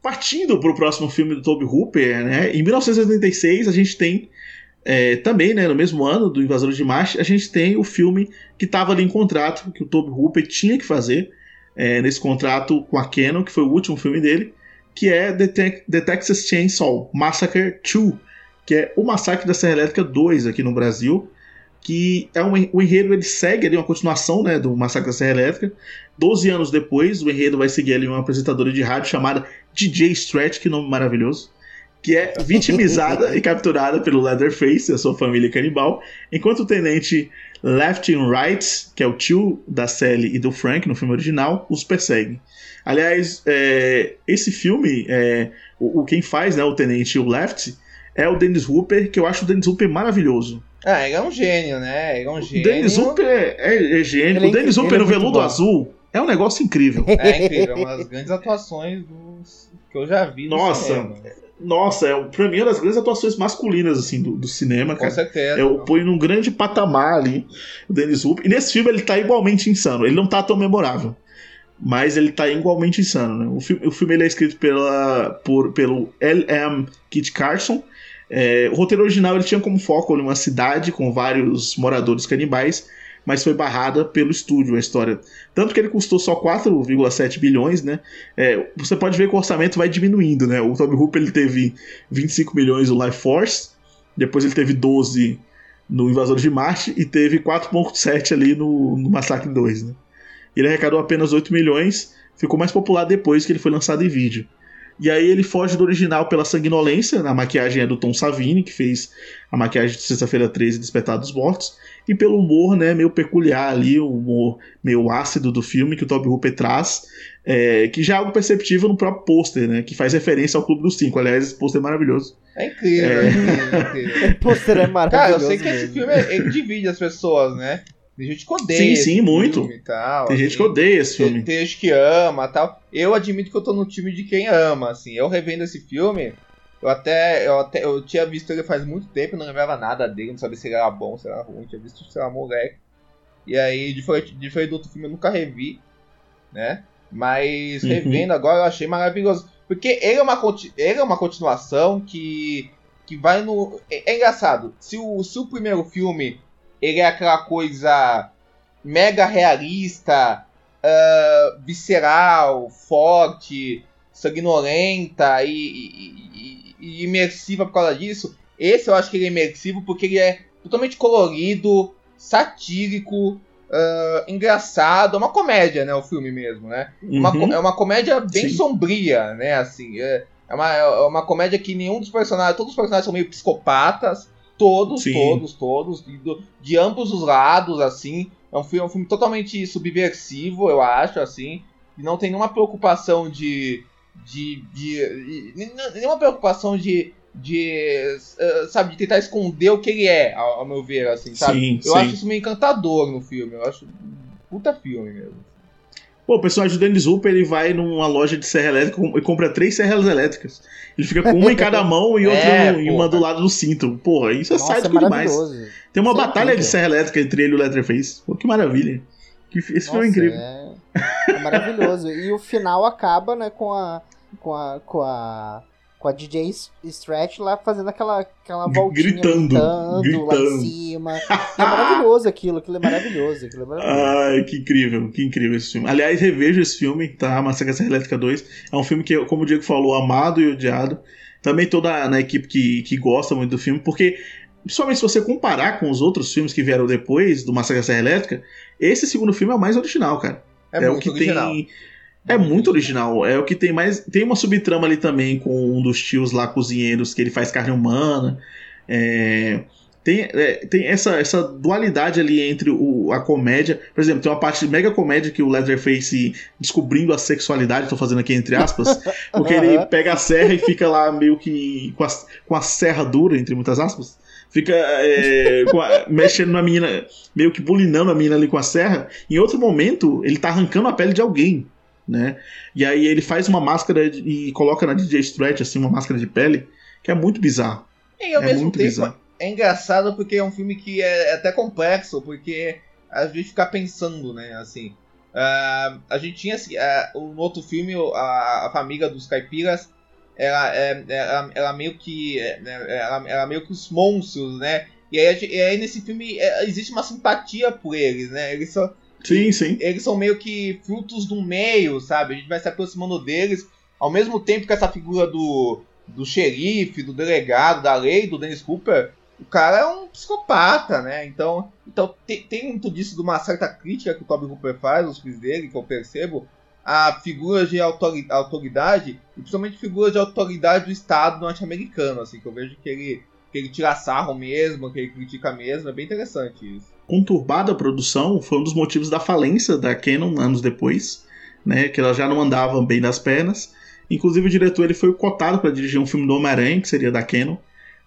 Partindo pro próximo filme do Toby Hooper, né? Em 1986 a gente tem é, também, né, no mesmo ano do Invasores de Marte, a gente tem o filme que estava ali em contrato, que o Toby Hooper tinha que fazer é, nesse contrato com a Canon, que foi o último filme dele, que é The, Te The Texas Chainsaw Massacre 2, que é o Massacre da Serra Elétrica 2 aqui no Brasil. que é um, o enredo ele segue ali uma continuação né, do Massacre da Serra Elétrica. Doze anos depois, o enredo vai seguir ali uma apresentadora de rádio chamada DJ Stretch, que nome maravilhoso, que é vitimizada e capturada pelo Leatherface e a sua família canibal, enquanto o tenente Left and Right, que é o tio da Sally e do Frank no filme original, os persegue. Aliás, é, esse filme, é, o, o, quem faz né, o tenente e o Left é o Dennis Hooper, que eu acho o Dennis Hooper maravilhoso. Ah, ele é um gênio, né? Ele é um gênio. O Dennis Hooper é, é, é gênio. Ele o Dennis Hooper no veludo azul é um negócio incrível. É incrível, é uma das grandes atuações dos... que eu já vi no Nossa, cinema. Nossa, é, pra mim é uma das grandes atuações masculinas assim, do, do cinema, Com cara. certeza. Eu ponho num grande patamar ali o Dennis Hooper. E nesse filme ele tá igualmente insano. Ele não tá tão memorável. Mas ele tá igualmente insano, né? O filme, o filme ele é escrito pela, por, pelo L.M. Kit Carson. É, o roteiro original ele tinha como foco uma cidade com vários moradores canibais, mas foi barrada pelo estúdio a história. Tanto que ele custou só 4,7 bilhões, né? É, você pode ver que o orçamento vai diminuindo, né? O Toby Hooper ele teve 25 milhões no Life Force, depois ele teve 12 no Invasor de Marte e teve 4,7 ali no, no Massacre 2, né? Ele arrecadou apenas 8 milhões, ficou mais popular depois que ele foi lançado em vídeo. E aí ele foge do original pela sanguinolência, a maquiagem é do Tom Savini, que fez a maquiagem de Sexta-feira 13 Despertar dos Mortos, e pelo humor, né, meio peculiar ali, o humor meio ácido do filme que o Toby Hooper traz, é, que já é algo perceptível no próprio pôster, né, que faz referência ao Clube dos Cinco. Aliás, esse pôster é maravilhoso. É incrível, é, incrível, incrível. O pôster é maravilhoso Cara, eu sei que mesmo. esse filme ele divide as pessoas, né? Tem gente que odeia. Sim, esse sim, filme muito. E tal, Tem gente assim. que odeia esse filme. Tem, tem gente que ama tal. Eu admito que eu tô no time de quem ama, assim. Eu revendo esse filme, eu até, eu até. Eu tinha visto ele faz muito tempo, não lembrava nada dele, não sabia se ele era bom, se era ruim, tinha visto, sei lá, moleque. E aí, diferente, diferente do outro filme, eu nunca revi, né? Mas Uhum. revendo agora eu achei maravilhoso. Porque ele é uma, ele é uma continuação que. que vai no. É, é engraçado. Se o, se o primeiro filme ele é aquela coisa mega realista, ah, visceral, forte, sanguinolenta e, e- e- imersiva por causa disso. Esse eu acho que ele é imersivo porque ele é totalmente colorido, satírico, ah, engraçado. É uma comédia, né? O filme mesmo, né? Uma Uhum. co- é uma comédia bem Sim. sombria, né? Assim, é, é uma, é uma comédia que nenhum dos personagens. Todos os personagens são meio psicopatas. Todos, Sim. todos, todos. De, de ambos os lados, assim. É um filme, é um filme totalmente subversivo, eu acho, assim. E não tem nenhuma preocupação de. De. de, de nenhuma preocupação de. de. eh, sabe, de tentar esconder o que ele é, ao, meu ver, assim, sabe? Sim, eu sim. acho isso meio encantador no filme. Eu acho. Puta filme mesmo. Pô, o personagem do Dennis Hooper ele vai numa loja de serra elétrica e compra três serras elétricas. Ele fica com uma em cada mão e outra É, no- e uma do lado do cinto. Porra, isso é Nossa, é sádico demais. maravilhoso. Tem uma Isso é batalha de incrível. serra elétrica entre ele e o Leatherface. Pô, que maravilha. Que, esse filme é Nossa, incrível. É, é maravilhoso. E o final acaba, né, com a. com a. com a. com a DJ Stretch lá fazendo aquela, aquela voltinha gritando, lá gritando. em cima. É maravilhoso aquilo, aquilo é maravilhoso. Aquilo é maravilhoso. Ai, que incrível, que incrível esse filme. Aliás, revejo esse filme, tá? Massacre Serra Elétrica 2. É um filme que, como o Diego falou, amado e odiado. Também toda na equipe que, que gosta muito do filme, porque, principalmente se você comparar com os outros filmes que vieram depois do Massacre da Serra Elétrica, esse segundo filme é o mais original, cara. É, o muito que original. tem. É muito original. É o que tem mais. Tem uma subtrama ali também com um dos tios lá cozinheiros que ele faz carne humana. É, tem é, tem essa, essa dualidade ali entre o, a comédia. Por exemplo, tem uma parte de mega comédia que o Leatherface descobrindo a sexualidade, tô fazendo aqui entre aspas, porque ele pega a serra e fica lá meio que com a, com a serra dura, entre muitas aspas. Fica é, com a- mexendo na menina, meio que bulinando a menina ali com a serra. Em outro momento, ele tá arrancando a pele de alguém, né? E aí ele faz uma máscara de- e coloca na DJ Stretch, assim, uma máscara de pele, que é muito bizarro. E ao É mesmo muito tempo bizarro. é engraçado porque é um filme que é, é até complexo, porque a gente fica pensando, né, assim. ah, a gente tinha assim, o- no outro filme, a família dos caipiras, ela, é, ela, ela meio que. é, né, Ela, ela meio que os monstros, né? E aí, e aí nesse filme é, existe uma simpatia por eles, né? Eles são, Sim, sim. eles são meio que frutos do meio, sabe? A gente vai se aproximando deles, ao mesmo tempo que essa figura do, do xerife, do delegado, da lei, do Dennis Cooper, o cara é um psicopata, né? Então, então tem, tem muito disso de uma certa crítica que o Toby Hooper faz aos filmes dele, que eu percebo, a figuras de autoridade, e principalmente figuras de autoridade do Estado norte-americano, assim, que eu vejo que ele, que ele tira sarro mesmo, que ele critica mesmo, é bem interessante isso. Conturbada a produção foi um dos motivos da falência da Canon anos depois, né, que ela já não andava bem das pernas. Inclusive o diretor ele foi cotado para dirigir um filme do Homem-Aranha, que seria da Canon,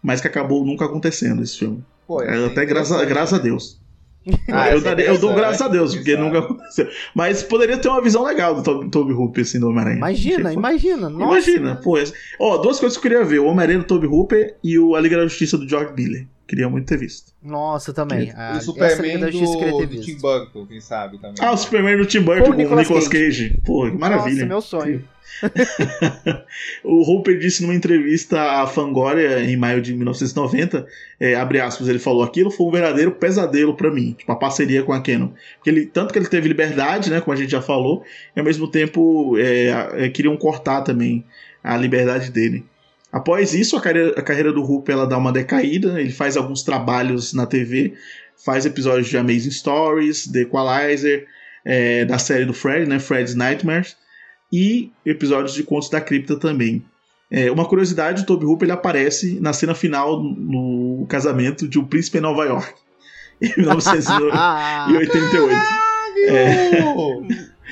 mas que acabou nunca acontecendo esse filme. Pô, é, até graças, graças a Deus. Ah, eu, daria, eu, dou graças a Deus, porque nunca aconteceu. Mas poderia ter uma visão legal do Toby, Toby Hooper, assim, do Homem-Aranha. Imagina, tipo, imagina. Nossa. Imagina, pô. Ó, duas coisas que eu queria ver: o Homem-Aranha do Toby Hooper e o A Liga da Justiça do George Miller. Queria muito ter visto. Nossa, também. A, o Superman do, do Tim Burton, quem sabe também. Ah, o Superman do Tim Burton com o Nicolas, Nicolas Cage. Cage. Pô, maravilha. Nossa, meu sonho. o Hooper disse numa entrevista à Fangoria em maio de 1990, é, abre aspas, ele falou: aquilo foi um verdadeiro pesadelo para mim, tipo, a parceria com a Canon. Porque ele, tanto que ele teve liberdade, né, como a gente já falou, e ao mesmo tempo é, é, queriam cortar também a liberdade dele. Após isso, a carreira, a carreira do Hooper ela dá uma decaída, ele faz alguns trabalhos na TV, faz episódios de Amazing Stories, The Equalizer, é, da série do Fred, né, Fred's Nightmares, e episódios de Contos da Cripta também. É, uma curiosidade, o Toby Hooper ele aparece na cena final no casamento de O Príncipe em Nova York, em 1988. é.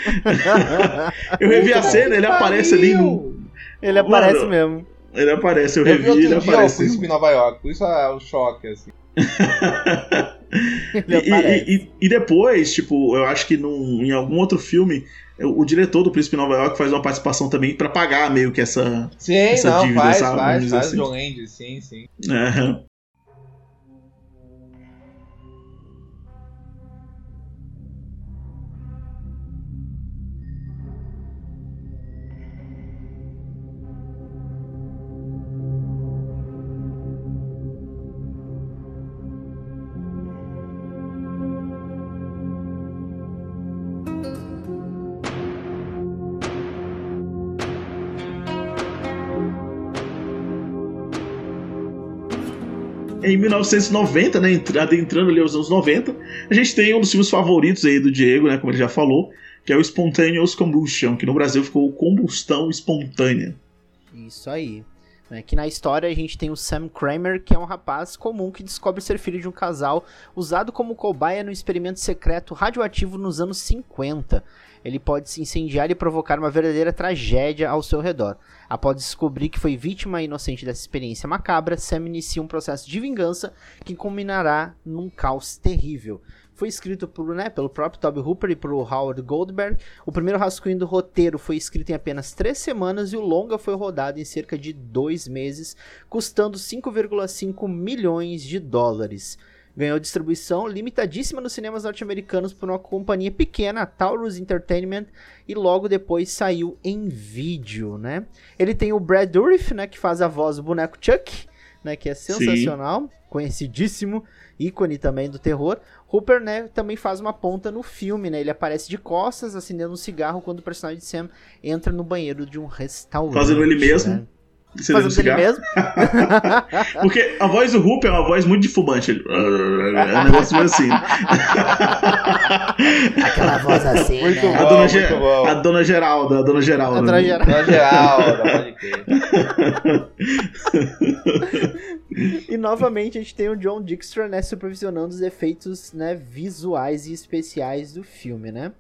Eu revi a cena, ele aparece ali no... Ele aparece Mano, mesmo. Ele aparece, eu, eu revi, vi ele aparece. o Príncipe em Nova York, por isso é o choque, assim. e, e, e, e, depois, tipo, eu acho que num, em algum outro filme, o diretor do Príncipe Nova York faz uma participação também para pagar meio que essa, sim, essa não, dívida, faz, sabe? Faz, faz, assim. John Land, sim, sim. Uhum. 1990, né, adentrando ali aos anos 90, a gente tem um dos filmes favoritos aí do Diego, né, como ele já falou, que é o Spontaneous Combustion, que no Brasil ficou Combustão Espontânea. Isso aí. É que na história a gente tem o Sam Kramer, que é um rapaz comum que descobre ser filho de um casal usado como cobaia no experimento secreto radioativo nos anos 50 ele pode se incendiar e provocar uma verdadeira tragédia ao seu redor. Após descobrir que foi vítima inocente dessa experiência macabra, Sam inicia um processo de vingança que culminará num caos terrível. Foi escrito por, né, pelo próprio Toby Hooper e por Howard Goldberg. O primeiro rascunho do roteiro foi escrito em apenas três semanas e o longa foi rodado em cerca de dois meses, custando 5,5 milhões de dólares ganhou distribuição limitadíssima nos cinemas norte-americanos por uma companhia pequena, a Taurus Entertainment, e logo depois saiu em vídeo, né? Ele tem o Brad Dourif, né, que faz a voz do boneco Chuck, né, que é sensacional, Sim. conhecidíssimo, ícone também do terror. Hooper, né, também faz uma ponta no filme, né? Ele aparece de costas acendendo um cigarro quando o personagem de Sam entra no banheiro de um restaurante. Fazendo ele mesmo. Né? Fazendo ele mesmo? Porque a voz do Hoop é uma voz muito de fumante. Ele... É um negócio meio assim. Aquela voz assim. Muito né? bom, a, dona muito Ge... bom. a dona Geralda. A dona Geralda. A dona Geralda. Dona Geralda, pode crer. e novamente a gente tem o John Dykstra, né, supervisionando os efeitos né, visuais e especiais do filme, né?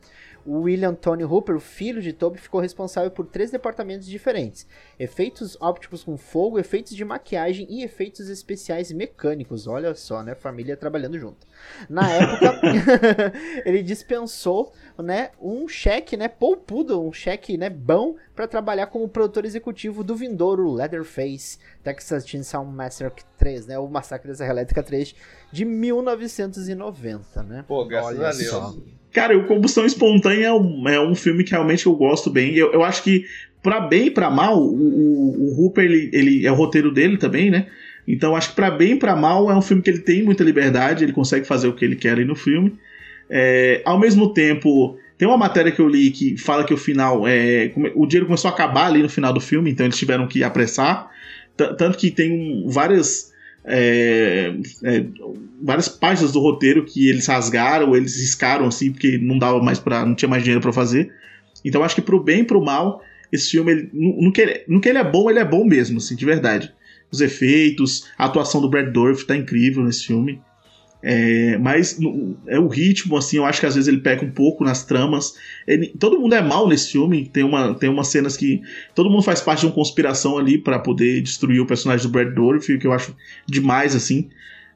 O William Tony Hooper, o filho de Toby, ficou responsável por três departamentos diferentes: efeitos ópticos com fogo, efeitos de maquiagem e efeitos especiais mecânicos. Olha só, né? Família trabalhando junto. Na época, ele dispensou, né, um cheque, né, poupudo, um cheque, né, bom para trabalhar como produtor executivo do vindouro Leatherface Texas Chainsaw Massacre 3, né, o Massacre da Serra Elétrica 3 de 1990, né? Pô, graças Olha a Deus. Só. Cara, o Combustão Espontânea é um, é um filme que realmente eu gosto bem. Eu, eu acho que, pra bem e pra mal, o, o, o Hooper, ele, ele é o roteiro dele também, né? Então acho que para bem e pra mal é um filme que ele tem muita liberdade, ele consegue fazer o que ele quer ali no filme. É, ao mesmo tempo, tem uma matéria que eu li que fala que o final. É, o dinheiro começou a acabar ali no final do filme, então eles tiveram que apressar. Tanto que tem um, várias é, é, várias páginas do roteiro que eles rasgaram, eles riscaram assim, porque não dava mais para não tinha mais dinheiro para fazer. Então acho que pro bem e pro mal, esse filme, ele, no, no, que ele, no que ele é bom, ele é bom mesmo, assim, de verdade. Os efeitos, a atuação do Brad Dourif tá incrível nesse filme. É, mas é o ritmo, assim, eu acho que às vezes ele peca um pouco nas tramas. Ele, todo mundo é mal nesse filme. Tem, uma, tem umas cenas que todo mundo faz parte de uma conspiração ali para poder destruir o personagem do Brad Dourif, que eu acho demais, assim.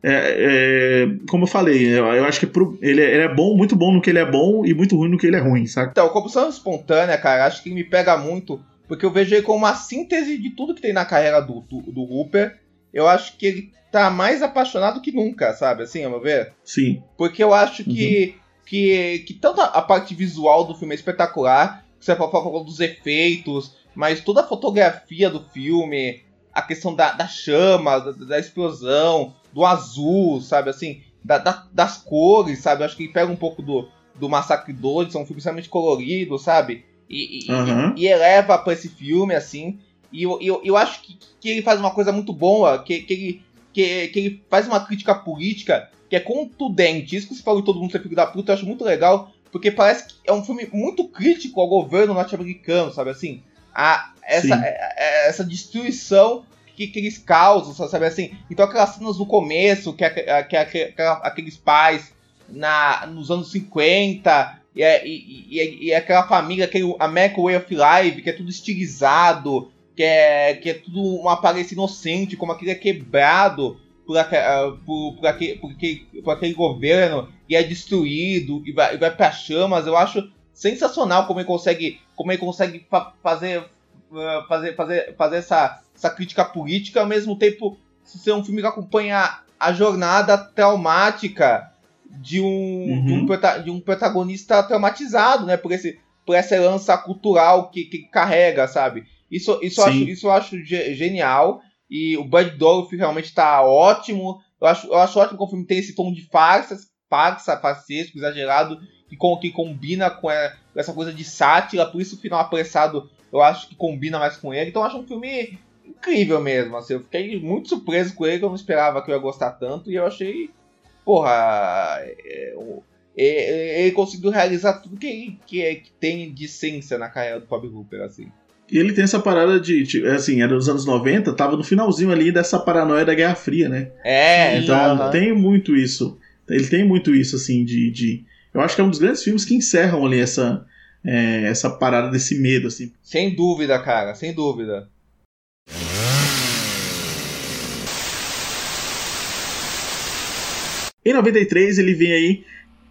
É, é, como eu falei, eu, eu acho que pro, ele, é, ele, é bom, muito bom no que ele é bom e muito ruim no que ele é ruim, sabe? Então, combustão espontânea, cara, acho que me pega muito, porque eu vejo ele como uma síntese de tudo que tem na carreira do, do, do Hooper. Eu acho que ele tá mais apaixonado que nunca, sabe? Assim, a meu ver. Sim. Porque eu acho que, uhum. que, que tanto a parte visual do filme é espetacular, que você falou dos efeitos, mas toda a fotografia do filme, a questão da, da chama, da, da explosão, do azul, sabe? Assim, da, da, das cores, sabe? Eu acho que pega um pouco do, do Massacre 2, são um filme extremamente colorido, sabe? E, e, uhum. e, e eleva pra esse filme, assim. E eu, eu, eu acho que, que ele faz uma coisa muito boa, que, que ele que, que ele faz uma crítica política que é contundente. Isso que você falou de todo mundo ser filho da puta, eu acho muito legal, porque parece que é um filme muito crítico ao governo norte-americano, sabe assim? A, essa, é, é, essa destruição que, que, eles causam, sabe assim? Então aquelas cenas no começo, que, é, que, que aqueles pais na, nos anos 50, e, e, e, e aquela família, aquele American Way of Life, que é tudo estilizado, que é, que é tudo uma aparência inocente, como aquele é quebrado por, ah, por, por, aquele, por, aquele, por aquele governo e é destruído e vai, e vai para chamas. Eu acho sensacional como ele consegue, como ele consegue fa fazer, uh, fazer, fazer, fazer essa, essa crítica política ao mesmo tempo ser um filme que acompanha a jornada traumática de um, uhum. de, um de um protagonista traumatizado, né, por, esse, por essa herança cultural que, que carrega, sabe? Isso, isso, eu acho, isso eu acho genial. E o Bud Dolph realmente tá ótimo. Eu acho, eu acho ótimo que o filme tem esse tom de farsa, farsa, farsesco, exagerado, que, com, que combina com, a, com essa coisa de sátira. Por isso o final apressado eu acho que combina mais com ele. Então eu acho um filme incrível mesmo. Assim, eu fiquei muito surpreso com ele, eu não esperava que eu ia gostar tanto. E eu achei, porra, é, é, ele conseguiu realizar tudo que, que, que tem de essência na carreira do Bob Hooper, assim. E ele tem essa parada de, de, assim, era dos anos 90, tava no finalzinho ali dessa paranoia da Guerra Fria, né? É, Então tem muito isso. Ele tem muito isso, assim, de, de. Eu acho que é um dos grandes filmes que encerram ali essa, é, essa parada desse medo, assim. Sem dúvida, cara, sem dúvida. Em 93 ele vem aí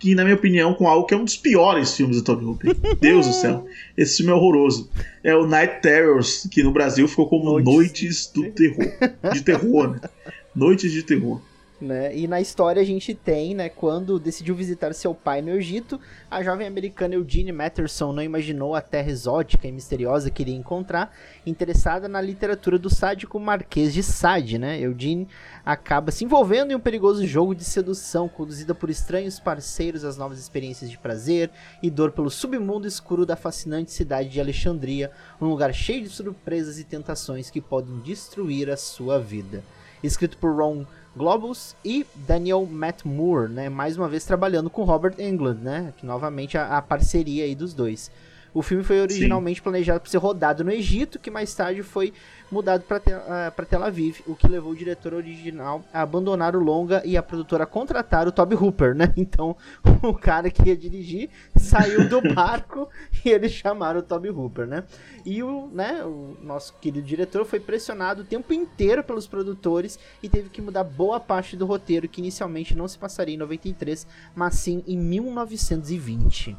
que, na minha opinião, com algo que é um dos piores filmes do Toby Hooper. Deus do céu. Esse filme é horroroso. É o Night Terrors, que no Brasil ficou como Noites, Noites do Terror. De terror, né? Noites de Terror. Né? E na história a gente tem, né, quando decidiu visitar seu pai no Egito, a jovem americana Eugene Matterson não imaginou a terra exótica e misteriosa que iria encontrar, interessada na literatura do sádico Marquês de Sade, né? Eugene acaba se envolvendo em um perigoso jogo de sedução, conduzida por estranhos parceiros às novas experiências de prazer e dor pelo submundo escuro da fascinante cidade de Alexandria, um lugar cheio de surpresas e tentações que podem destruir a sua vida. Escrito por Ron Globus e Daniel Matt Moore, né? Mais uma vez trabalhando com Robert Englund, né? Que novamente a, a parceria aí dos dois. O filme foi originalmente Sim. planejado para ser rodado no Egito, que mais tarde foi mudado para tel uh, Tel Aviv, o que levou o diretor original a abandonar o longa e a produtora a contratar o Toby Hooper, né? Então, o cara que ia dirigir saiu do barco e eles chamaram o Toby Hooper, né? E o, né, o nosso querido diretor foi pressionado o tempo inteiro pelos produtores e teve que mudar boa parte do roteiro, que inicialmente não se passaria em 93, mas sim em 1920.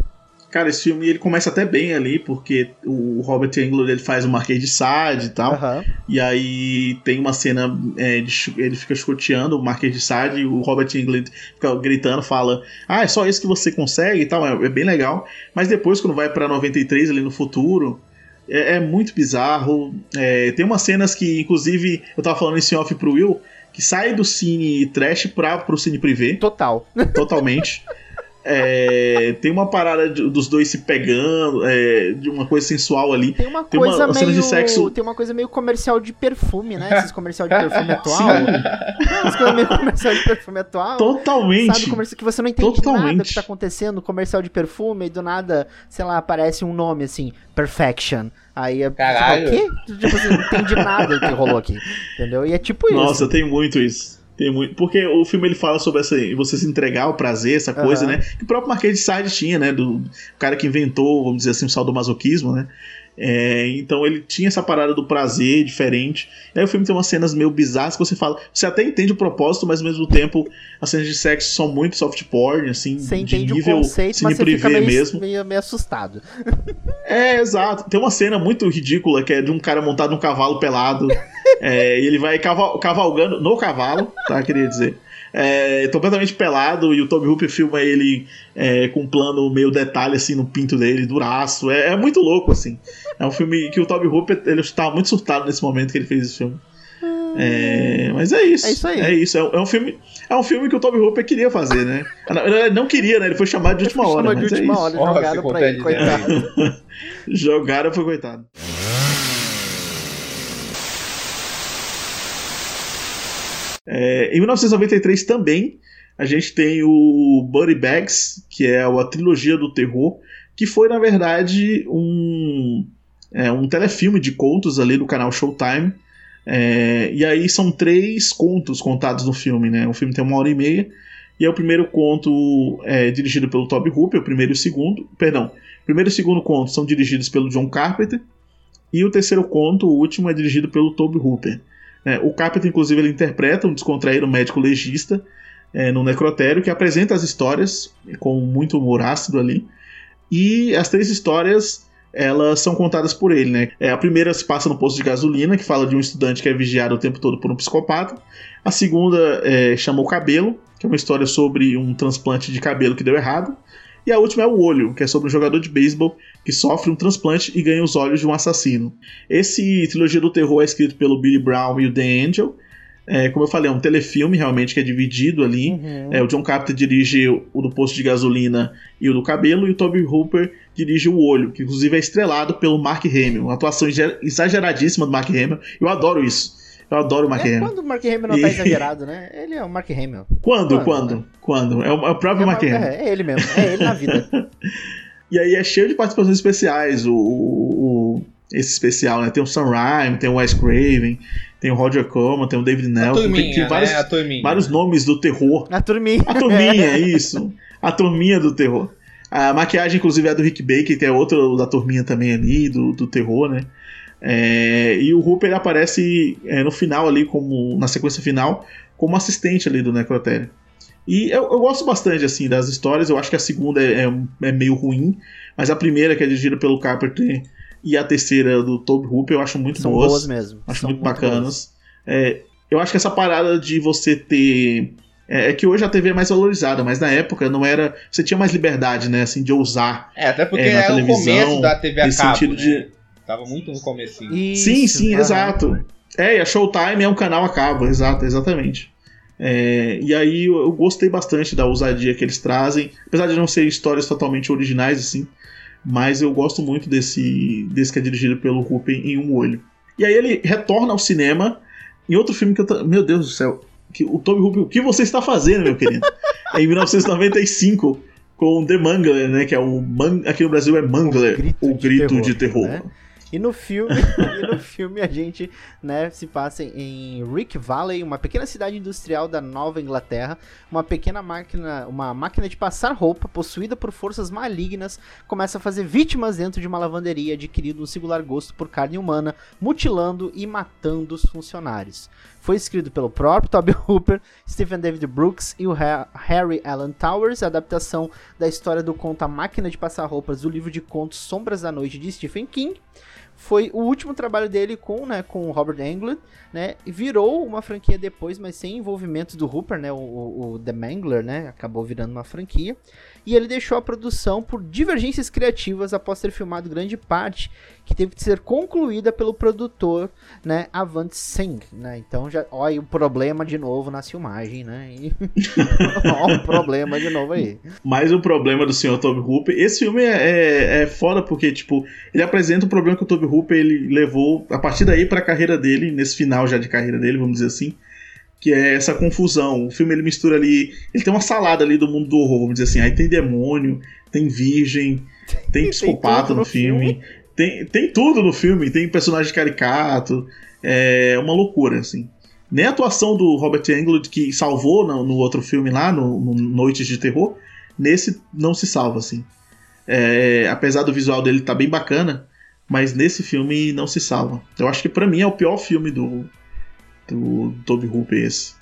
Cara, esse filme ele começa até bem ali, porque o Robert Englund ele faz o Marquês de Sade e tal. Uhum. E aí tem uma cena, é, de, ele fica escoteando o Marquês de Sade e o Robert Englund fica gritando, fala: Ah, é só isso que você consegue e tal. É, é bem legal. Mas depois, quando vai pra 93 ali no futuro. É, é muito bizarro. É, tem umas cenas que, inclusive, eu tava falando esse off pro Will, que sai do cine trash pra, pro cine privê. Total. Totalmente. É, tem uma parada de- dos dois se pegando, é, de uma coisa sensual ali. Tem uma Tem uma coisa cena meio. de sexo- Tem uma coisa meio comercial de perfume, né? Esses comercial de perfume atual. Umas coisas meio comercial de perfume atual. Totalmente. Sabe, comercial que você não entende nada Totalmente. do que tá acontecendo, comercial de perfume, e do nada, sei lá, aparece um nome assim, Perfection. Aí é. Caralho. O quê? Tipo assim, não entendi nada do que rolou aqui. Entendeu? E é tipo isso. Nossa, tem muito isso. Tem muito. Porque o filme ele fala sobre essa. Você se entregar ao prazer, essa coisa, Aham. né? Que o próprio Marquês de Sade tinha, né? Do cara que inventou, vamos dizer assim, o sadomasoquismo, né? É, então ele tinha essa parada do prazer diferente. E aí o filme tem umas cenas meio bizarras que você fala. Você até entende o propósito, mas ao mesmo tempo as cenas de sexo são muito soft porn, assim, Você de entende o nível conceito, cine mas você fica meio, mesmo. meio, meio assustado. É, exato. Tem uma cena muito ridícula que é de um cara montado num cavalo pelado. é, e ele vai caval- cavalgando no cavalo, tá? Queria dizer. É, completamente pelado e o Toby Hooper filma ele é, com um plano meio detalhe assim no pinto dele, duraço. É, é muito louco, assim. É um filme que o Toby Hooper ele estava muito surtado nesse momento que ele fez esse filme. É, mas é isso. É isso aí. É isso. É, um- é um filme, é um filme que o Toby Hooper queria fazer, né? Não, ele não queria, né? Ele foi chamado de última hora. Chama de é última isso. hora, Porra, jogaram pra ele, coitado. Jogaram foi coitado. É, em 1993 também a gente tem o Buddy Bags, que é a trilogia do terror, que foi na verdade um, é, um telefilme de contos ali do canal Showtime. É, e aí são três contos contados no filme, né? O filme tem uma hora e meia. E é o primeiro conto é dirigido pelo Toby Hooper, o primeiro e o segundo. Perdão, o primeiro e o segundo conto são dirigidos pelo John Carpenter. E o terceiro conto, o último, é dirigido pelo Toby Hooper. É, o Carpenter, inclusive, ele interpreta um descontraído médico legista é, no necrotério que apresenta as histórias com muito humor ácido ali. E as três histórias elas são contadas por ele, né? É, a primeira se passa no posto de gasolina, que fala de um estudante que é vigiado o tempo todo por um psicopata. A segunda é, chama o cabelo, que é uma história sobre um transplante de cabelo que deu errado. E a última é o olho, que é sobre um jogador de beisebol que sofre um transplante e ganha os olhos de um assassino. Esse trilogia do terror é escrito pelo Billy Brown e o The Angel. É, como eu falei, é um telefilme realmente que é dividido ali. Uhum. É, o John Carpenter dirige o do posto de gasolina e o do cabelo, e o Toby Hooper dirige o olho, que inclusive é estrelado pelo Mark Hamill. Uma atuação exa- exageradíssima do Mark Hamill. Eu adoro isso. Eu adoro o Mark É Hamill. quando o Mark Hamill não tá E- exagerado, né? Ele é o Mark Hamill. Quando? Quando, Quando? Quando? É o, é o próprio É, Mark Hamill. é, é ele mesmo. É ele na vida. E aí é cheio de participações especiais. O- o- esse especial, né? Tem o Sam Raimi, tem o Wes Craven, tem o Roger Corman, tem o David Nelson. Tem, turminha, tem vários, né? A turminha. vários nomes do terror. A turminha. A turminha, isso. A turminha do terror. A maquiagem, inclusive, é do Rick Baker, que é outro da turminha também ali, do, do terror, né? É, e o Hooper ele aparece é, no final ali, como na sequência final, como assistente ali do Necrotério. E eu, eu gosto bastante, assim, das histórias. Eu acho que a segunda é, é- é meio ruim, mas a primeira, que é dirigida pelo Carpenter, e a terceira do Toby Hooper, eu acho muito São boas. boas mesmo. Acho São muito, boas. bacanas. É, eu acho que essa parada de você ter. É, é que hoje a TV é mais valorizada, mas na época não era. Você tinha mais liberdade, né? Assim, de ousar. É, até porque É, na era o começo da TV a cabo, sentido né? de- Tava muito no comecinho. Isso, sim, sim, aham. exato. É, e a Showtime é um canal a cabo, exato, exatamente. É, e aí eu, eu gostei bastante da ousadia que eles trazem, apesar de não ser histórias totalmente originais, assim, mas eu gosto muito desse, desse que é dirigido pelo Hooper em Um Olho. E aí ele retorna ao cinema em outro filme que eu. Meu Deus do céu, que, o Toby Hooper, o que você está fazendo, meu querido? É em 1995, com The Mangler, né? Que é o. Man, aqui no Brasil é Mangler, O o Grito grito, de de terror. né? E no filme, e no filme a gente, né, se passa em Rick Valley, uma pequena cidade industrial da Nova Inglaterra. Uma pequena máquina, uma máquina de passar roupa possuída por forças malignas começa a fazer vítimas dentro de uma lavanderia adquirindo um singular gosto por carne humana, mutilando e matando os funcionários. Foi escrito pelo próprio Toby Hooper, Stephen David Brooks e o Ha- Harry Alan Towers, a adaptação da história do conto A Máquina de Passar Roupas do livro de contos Sombras da Noite de Stephen King. Foi o último trabalho dele com, né, com Robert Englund, né, virou uma franquia depois, mas sem envolvimento do Hooper, né, o, o, The Mangler, né, acabou virando uma franquia, e ele deixou a produção por divergências criativas após ter filmado grande parte que teve que ser concluída pelo produtor, né, Avant Singh, né? Então já, olha o problema de novo na filmagem, né? E... olha o problema de novo aí. Mais um problema do Sr. Toby Hooper. Esse filme é, é, é, foda porque, tipo, ele apresenta o problema que o Toby Hooper ele levou a partir daí para a carreira dele, nesse final já de carreira dele, vamos dizer assim, que é essa confusão. O filme ele mistura ali, ele tem uma salada ali do mundo do horror, vamos dizer assim. Aí tem demônio, tem virgem, tem psicopata tem no, no filme. filme tem, tem tudo no filme, tem personagem caricato, é uma loucura, assim. Nem a atuação do Robert Englund, que salvou no, no outro filme lá, no, no, Noites de Terror, nesse não se salva, assim. É, apesar do visual dele estar tá bem bacana, mas nesse filme não se salva. Eu acho que para mim é o pior filme do, do Toby Hooper esse.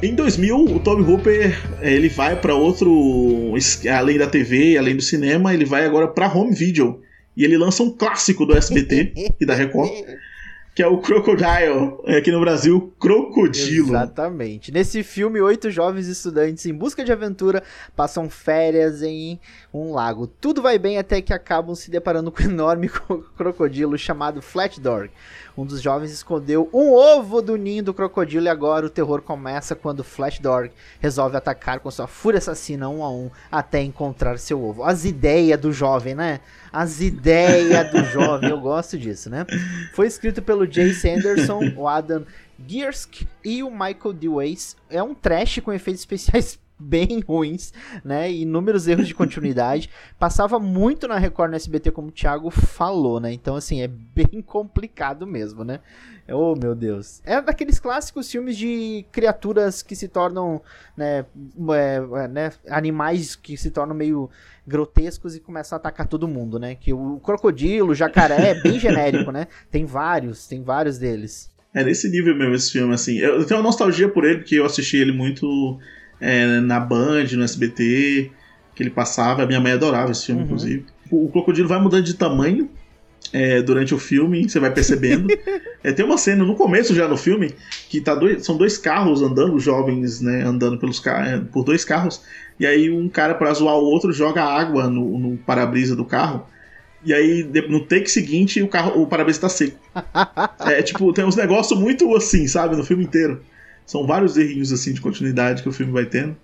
Em 2000, o Toby Hooper eh, ele vai para outro, além da TV, além do cinema, ele vai agora para home video e ele lança um clássico do SBT e da Record, que é o Crocodile, é, aqui no Brasil, Crocodilo. Exatamente. Nesse filme, oito jovens estudantes em busca de aventura passam férias em um lago. Tudo vai bem até que acabam se deparando com um enorme crocodilo chamado Flat Dog. Um dos jovens escondeu um ovo do ninho do crocodilo e agora o terror começa quando Flash Dog resolve atacar com sua fúria assassina um a um até encontrar seu ovo. As ideias do jovem, né? As ideias do jovem, eu gosto disso, né? Foi escrito pelo Jay Sanderson, o Adam Giersk e o Michael Dewey. É um trash com efeitos especiais bem ruins, né? Inúmeros erros de continuidade. Passava muito na Record no SBT, como o Thiago falou, né? Então, assim, é bem complicado mesmo, né? Oh, meu Deus. É daqueles clássicos filmes de criaturas que se tornam, né, é, é, né animais que se tornam meio grotescos e começam a atacar todo mundo, né? Que o crocodilo, o jacaré é bem genérico, né? Tem vários, tem vários deles. É nesse nível mesmo esse filme, assim. Eu tenho uma nostalgia por ele, porque eu assisti ele muito é, na Band, no SBT, que ele passava. Minha mãe adorava esse filme, uhum. inclusive. O, crocodilo vai mudando de tamanho é, durante o filme, você vai percebendo. é, tem uma cena no começo já no filme que tá dois, são dois carros andando, jovens, né, andando pelos é, por dois carros. E aí um cara, para zoar o outro, joga água no, no para-brisa do carro. E aí, no take seguinte, o, carro, o para-brisa tá seco. é tipo, tem uns negócios muito assim, sabe, no filme inteiro. São vários errinhos assim de continuidade que o filme vai tendo.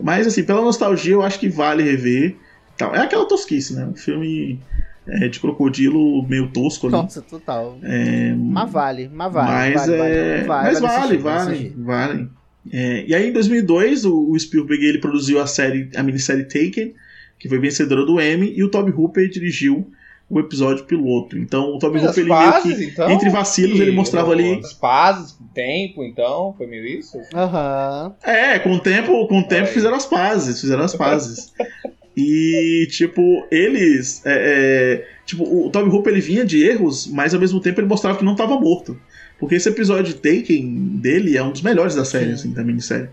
Mas assim, pela nostalgia, eu acho que vale rever. É aquela tosquice, né? Um filme é, de crocodilo meio tosco ali. Nossa, total. É, mas vale, mas vale. Mas, vale, é, vale, mas vale, vale, vale. É, e aí em 2002 o, o Spielberg ele produziu a série, a minissérie Taken, que foi vencedora do Emmy, e o Toby Hooper dirigiu o episódio piloto. Então o Toby Hooper, ele meio que, então, entre vacilos, ele mostrava ali. As pazes com o tempo, então, foi meio isso? Aham. Uhum. É, com o tempo, com o tempo fizeram as pazes, fizeram as pazes. e, tipo, eles. É, é, tipo, o Toby Hooper ele vinha de erros, mas ao mesmo tempo ele mostrava que não estava morto. Porque esse episódio Taken dele é um dos melhores da série, assim, da minissérie.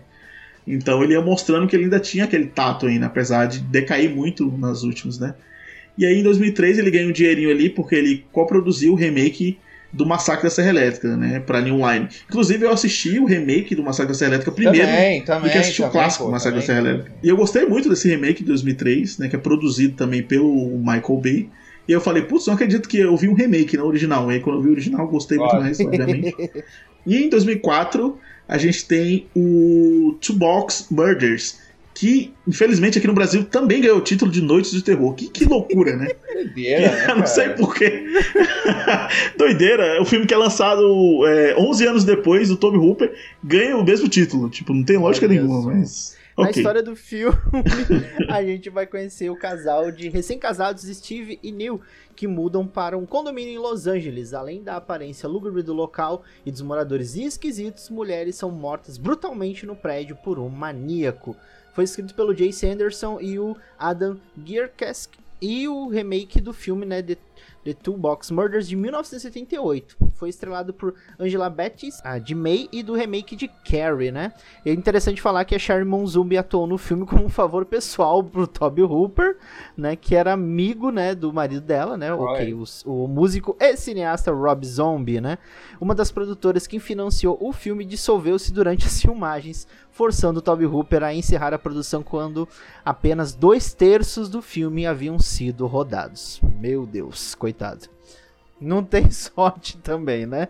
Então ele ia mostrando que ele ainda tinha aquele tato ainda, apesar de decair muito nas últimas, né? E aí em 2003 ele ganha um dinheirinho ali porque ele coproduziu o remake do Massacre da Serra Elétrica, né, pra New Line. Inclusive eu assisti o remake do Massacre da Serra Elétrica primeiro também, também, do que assisti também, o clássico pô, Massacre também. da Serra Elétrica. E eu gostei muito desse remake de 2003, né, que é produzido também pelo Michael Bay. E eu falei, putz, não acredito que eu vi um remake na original. E aí quando eu vi o original, eu gostei muito mais, obviamente. e em 2004, a gente tem o Two Box Murders, que infelizmente aqui no Brasil também ganhou o título de Noites de Terror. Que, que loucura, né? Doideira, né, Não sei porquê. Doideira. É um filme que é lançado é, 11 anos depois, o Tommy Hooper ganha o mesmo título. Tipo, não tem lógica nenhuma, mas... Na okay. história do filme, a gente vai conhecer o casal de recém-casados Steve e Neil, que mudam para um condomínio em Los Angeles. Além da aparência lúgubre do local e dos moradores esquisitos, mulheres são mortas brutalmente no prédio por um maníaco. Foi escrito pelo Jay Sanderson e o Adam Gierkesk. E o remake do filme, né, The The Toolbox Murders de 1978. Foi estrelado por Angela Bettis, a de May e do remake de Carrie, né? É interessante falar que a Sherry Monzumbi atuou no filme como um favor pessoal pro Toby Hooper, né? Que era amigo, né, do marido dela, né? Ok, o, o músico e cineasta Rob Zombie, né? Uma das produtoras que financiou o filme dissolveu-se durante as filmagens, forçando Toby Hooper a encerrar a produção quando apenas dois terços do filme haviam sido rodados. Meu Deus, coitado. Não tem sorte também, né?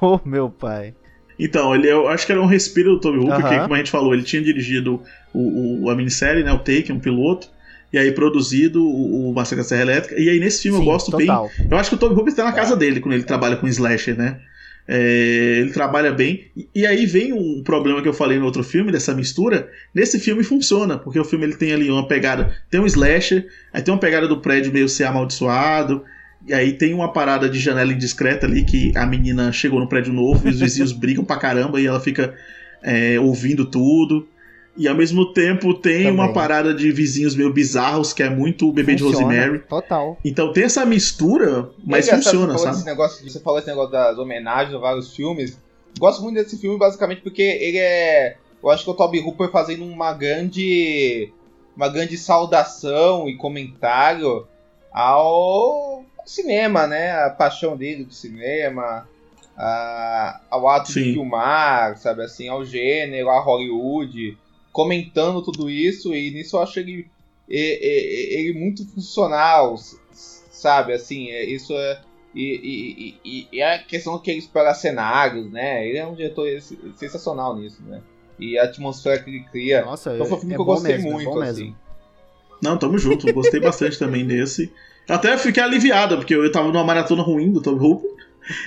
oh, meu pai. Então, ele, eu acho que era um respiro do Toby Hooper, uh -huh. que, como a gente falou, ele tinha dirigido o, o, a minissérie, né, o Take, um piloto, e aí produzido o, o Massacre da Serra Elétrica, e aí nesse filme Sim, eu gosto total. bem... Eu acho que o Toby Hooper está na casa dele, quando ele trabalha com slasher, né? É, ele trabalha bem. E, e, aí vem um problema que eu falei no outro filme, dessa mistura. Nesse filme funciona, porque o filme ele tem ali uma pegada. Tem um slasher, aí tem uma pegada do prédio meio ser amaldiçoado. E aí tem uma parada de janela indiscreta ali, que a menina chegou no prédio novo e os vizinhos brigam pra caramba e ela fica é, ouvindo tudo. E ao mesmo tempo tem Também. uma parada de vizinhos meio bizarros, que é muito o bebê funciona, de Rosemary. Total. Então tem essa mistura, mas é funciona, sabe? negócio, você falou esse negócio das homenagens a vários filmes. Gosto muito desse filme basicamente porque ele é. Eu acho que o Toby Hooper fazendo uma grande. Uma grande saudação e comentário ao cinema, né? A paixão dele do cinema, a, ao ato Sim. de filmar, sabe assim, ao gênero, a Hollywood comentando tudo isso, e nisso eu acho ele, ele, ele muito funcional, sabe? Assim, é, isso é. E, e, e, a questão que ele explora cenários, né? Ele é um diretor sensacional nisso, né? E a atmosfera que ele cria. Nossa, então foi um filme é que eu gostei mesmo, é muito, é assim. Não, tamo junto, gostei bastante também desse. Até fiquei aliviado, porque eu tava numa maratona ruim do Tom Hooper.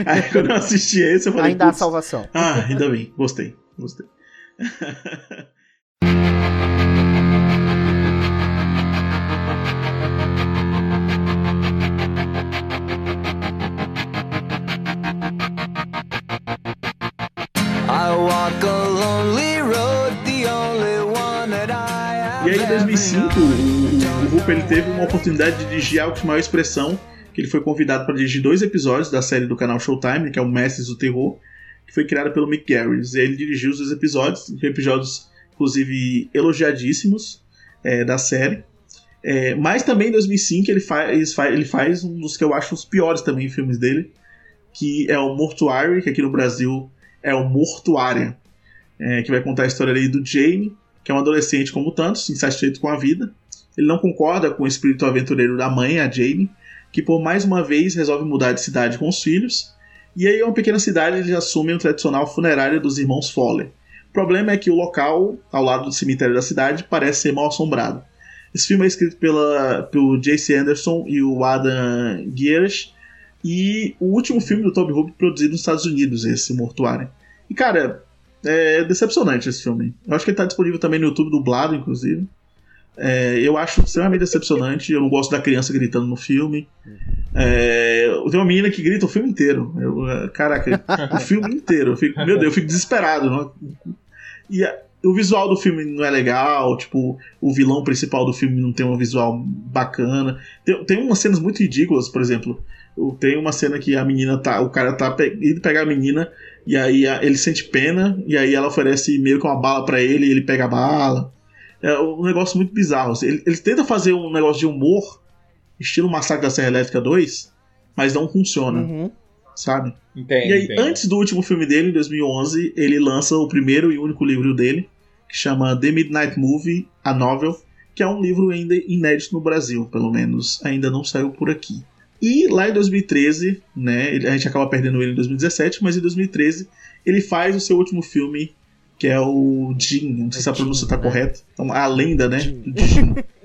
Aí quando eu assisti esse, eu falei. Ainda há salvação. Ah, ainda bem, gostei, gostei. 2005, o, o Hooper ele teve uma oportunidade de dirigir algo de maior expressão, que ele foi convidado para dirigir dois episódios da série do canal Showtime, que é o Mestres do Terror, que foi criada pelo Mick Garris. Ele dirigiu os dois episódios, episódios inclusive elogiadíssimos é, da série. É, mas também em 2005 ele faz, ele faz um dos que eu acho os piores também filmes dele, que é o Mortuary, que aqui no Brasil é o Mortuária, é, que vai contar a história ali do Jamie, que é um adolescente como tantos, insatisfeito com a vida. Ele não concorda com o espírito aventureiro da mãe, a Jamie, que por mais uma vez resolve mudar de cidade com os filhos. E aí, em uma pequena cidade, eles assumem o tradicional funerário dos irmãos Fowler. O problema é que o local, ao lado do cemitério da cidade, parece ser mal assombrado. Esse filme é escrito pela, pelo J.C. Anderson e o Adam Gieres, e o último filme do Toby Hooper produzido nos Estados Unidos, esse Mortuário. E cara, é decepcionante esse filme. Eu acho que ele tá disponível também no YouTube dublado, inclusive. É, eu acho extremamente decepcionante. Eu não gosto da criança gritando no filme. É, tem uma menina que grita o filme inteiro. Eu, é, caraca, o filme inteiro. Eu fico, meu Deus, eu fico desesperado. Não? E a, o visual do filme não é legal. Tipo, o vilão principal do filme não tem um visual bacana. Tem, tem umas cenas muito ridículas, por exemplo. Tem uma cena que a menina tá. O cara tá indo pegar a menina. E aí ele sente pena. E aí ela oferece meio que uma bala para ele. E ele pega a bala. É um negócio muito bizarro. Ele, ele tenta fazer um negócio de humor, estilo Massacre da Serra Elétrica 2, mas não funciona. Uhum. Sabe? Entendo, e aí, entendo. antes do último filme dele, em 2011, ele lança o primeiro e único livro dele, que chama The Midnight Movie, a Novel, que é um livro ainda inédito no Brasil, pelo menos ainda não saiu por aqui. E lá em 2013, né, a gente acaba perdendo ele em 2017, mas em 2013 ele faz o seu último filme que é o Jin, não sei se a pronúncia está né? correta. Então, a lenda, né? Jin.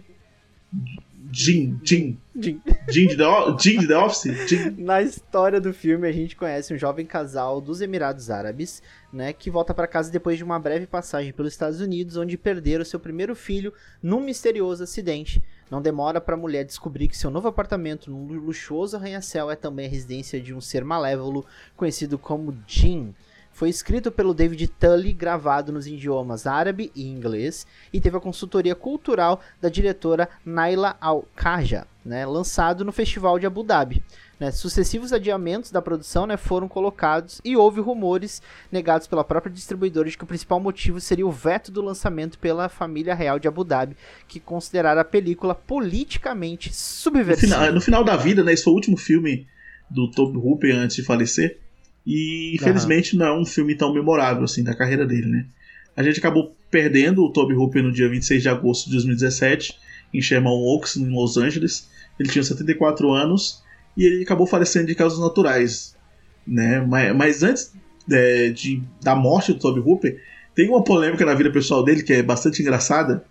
Jin. Jin. Jin. Jin de The, Jin de The Office? Jin. Na história do filme, a gente conhece um jovem casal dos Emirados Árabes, né, que volta para casa depois de uma breve passagem pelos Estados Unidos, onde perderam seu primeiro filho num misterioso acidente. Não demora para a mulher descobrir que seu novo apartamento num luxuoso arranha-céu é também a residência de um ser malévolo conhecido como Jin Foi escrito pelo David Tully, gravado nos idiomas árabe e inglês, e teve a consultoria cultural da diretora Naila Al-Kaja, né, lançado no Festival de Abu Dhabi. Né, sucessivos adiamentos da produção né, foram colocados e houve rumores negados pela própria distribuidora de que o principal motivo seria o veto do lançamento pela família real de Abu Dhabi, que consideraram a película politicamente subversiva. No final, no final da vida, né, esse foi o último filme do Toby Hooper antes de falecer. E infelizmente uhum. não é um filme tão memorável assim da carreira dele, né? A gente acabou perdendo o Toby Hooper no dia 26 de agosto de 2017 em Sherman Oaks, em Los Angeles. Ele tinha 74 anos e ele acabou falecendo de causas naturais, né? Mas, mas antes é, de, da morte do Toby Hooper, tem uma polêmica na vida pessoal dele que é bastante engraçada.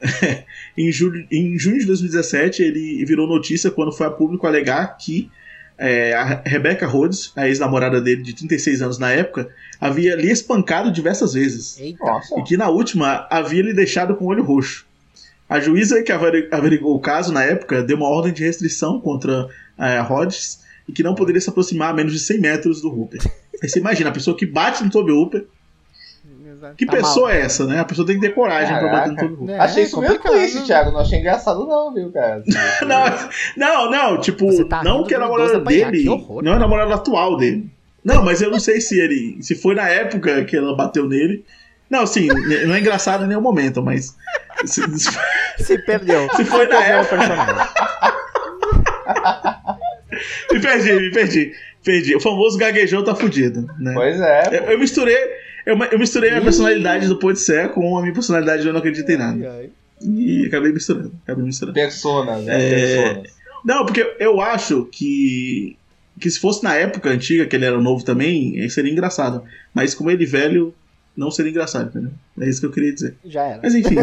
em, julho, em junho de 2017, ele virou notícia quando foi a público alegar que é, a Rebecca Rhodes, a ex-namorada dele de 36 anos na época, havia lhe espancado diversas vezes. Eita. E que na última havia lhe deixado com o olho roxo. A juíza que averigou o caso na época deu uma ordem de restrição contra é, a Rhodes e que não poderia se aproximar a menos de 100 metros do Hooper. Aí você imagina, a pessoa que bate no Toby Hooper. Que tá pessoa mal. é essa, né? A pessoa tem que ter coragem Caraca. pra bater no Toby Hooper. É, achei isso meio triste, Thiago. Não achei engraçado, não, viu, cara? não, não, não, tipo, tá não que a namorada dele. Horror, não é a namorada atual dele. Não, mas eu não sei se ele. Se foi na época que ela bateu nele. Não, sim, não é engraçado em nenhum momento, mas. Se, se perdeu. Se foi na época. me perdi, me perdi. Perdi. O famoso gaguejão tá fudido, né? Pois é. Eu, eu misturei. Eu, eu misturei a personalidade do Pode Ser com a minha personalidade de eu não acredito em nada. E acabei misturando. Acabei misturando. Persona, né? É... Não, porque eu acho que. Que se fosse na época antiga, que ele era novo também, seria engraçado. Mas como ele velho, não seria engraçado, entendeu? É isso que eu queria dizer. Já era. Mas enfim,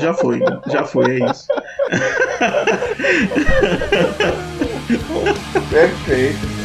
já foi. Já foi, é isso. Perfeito.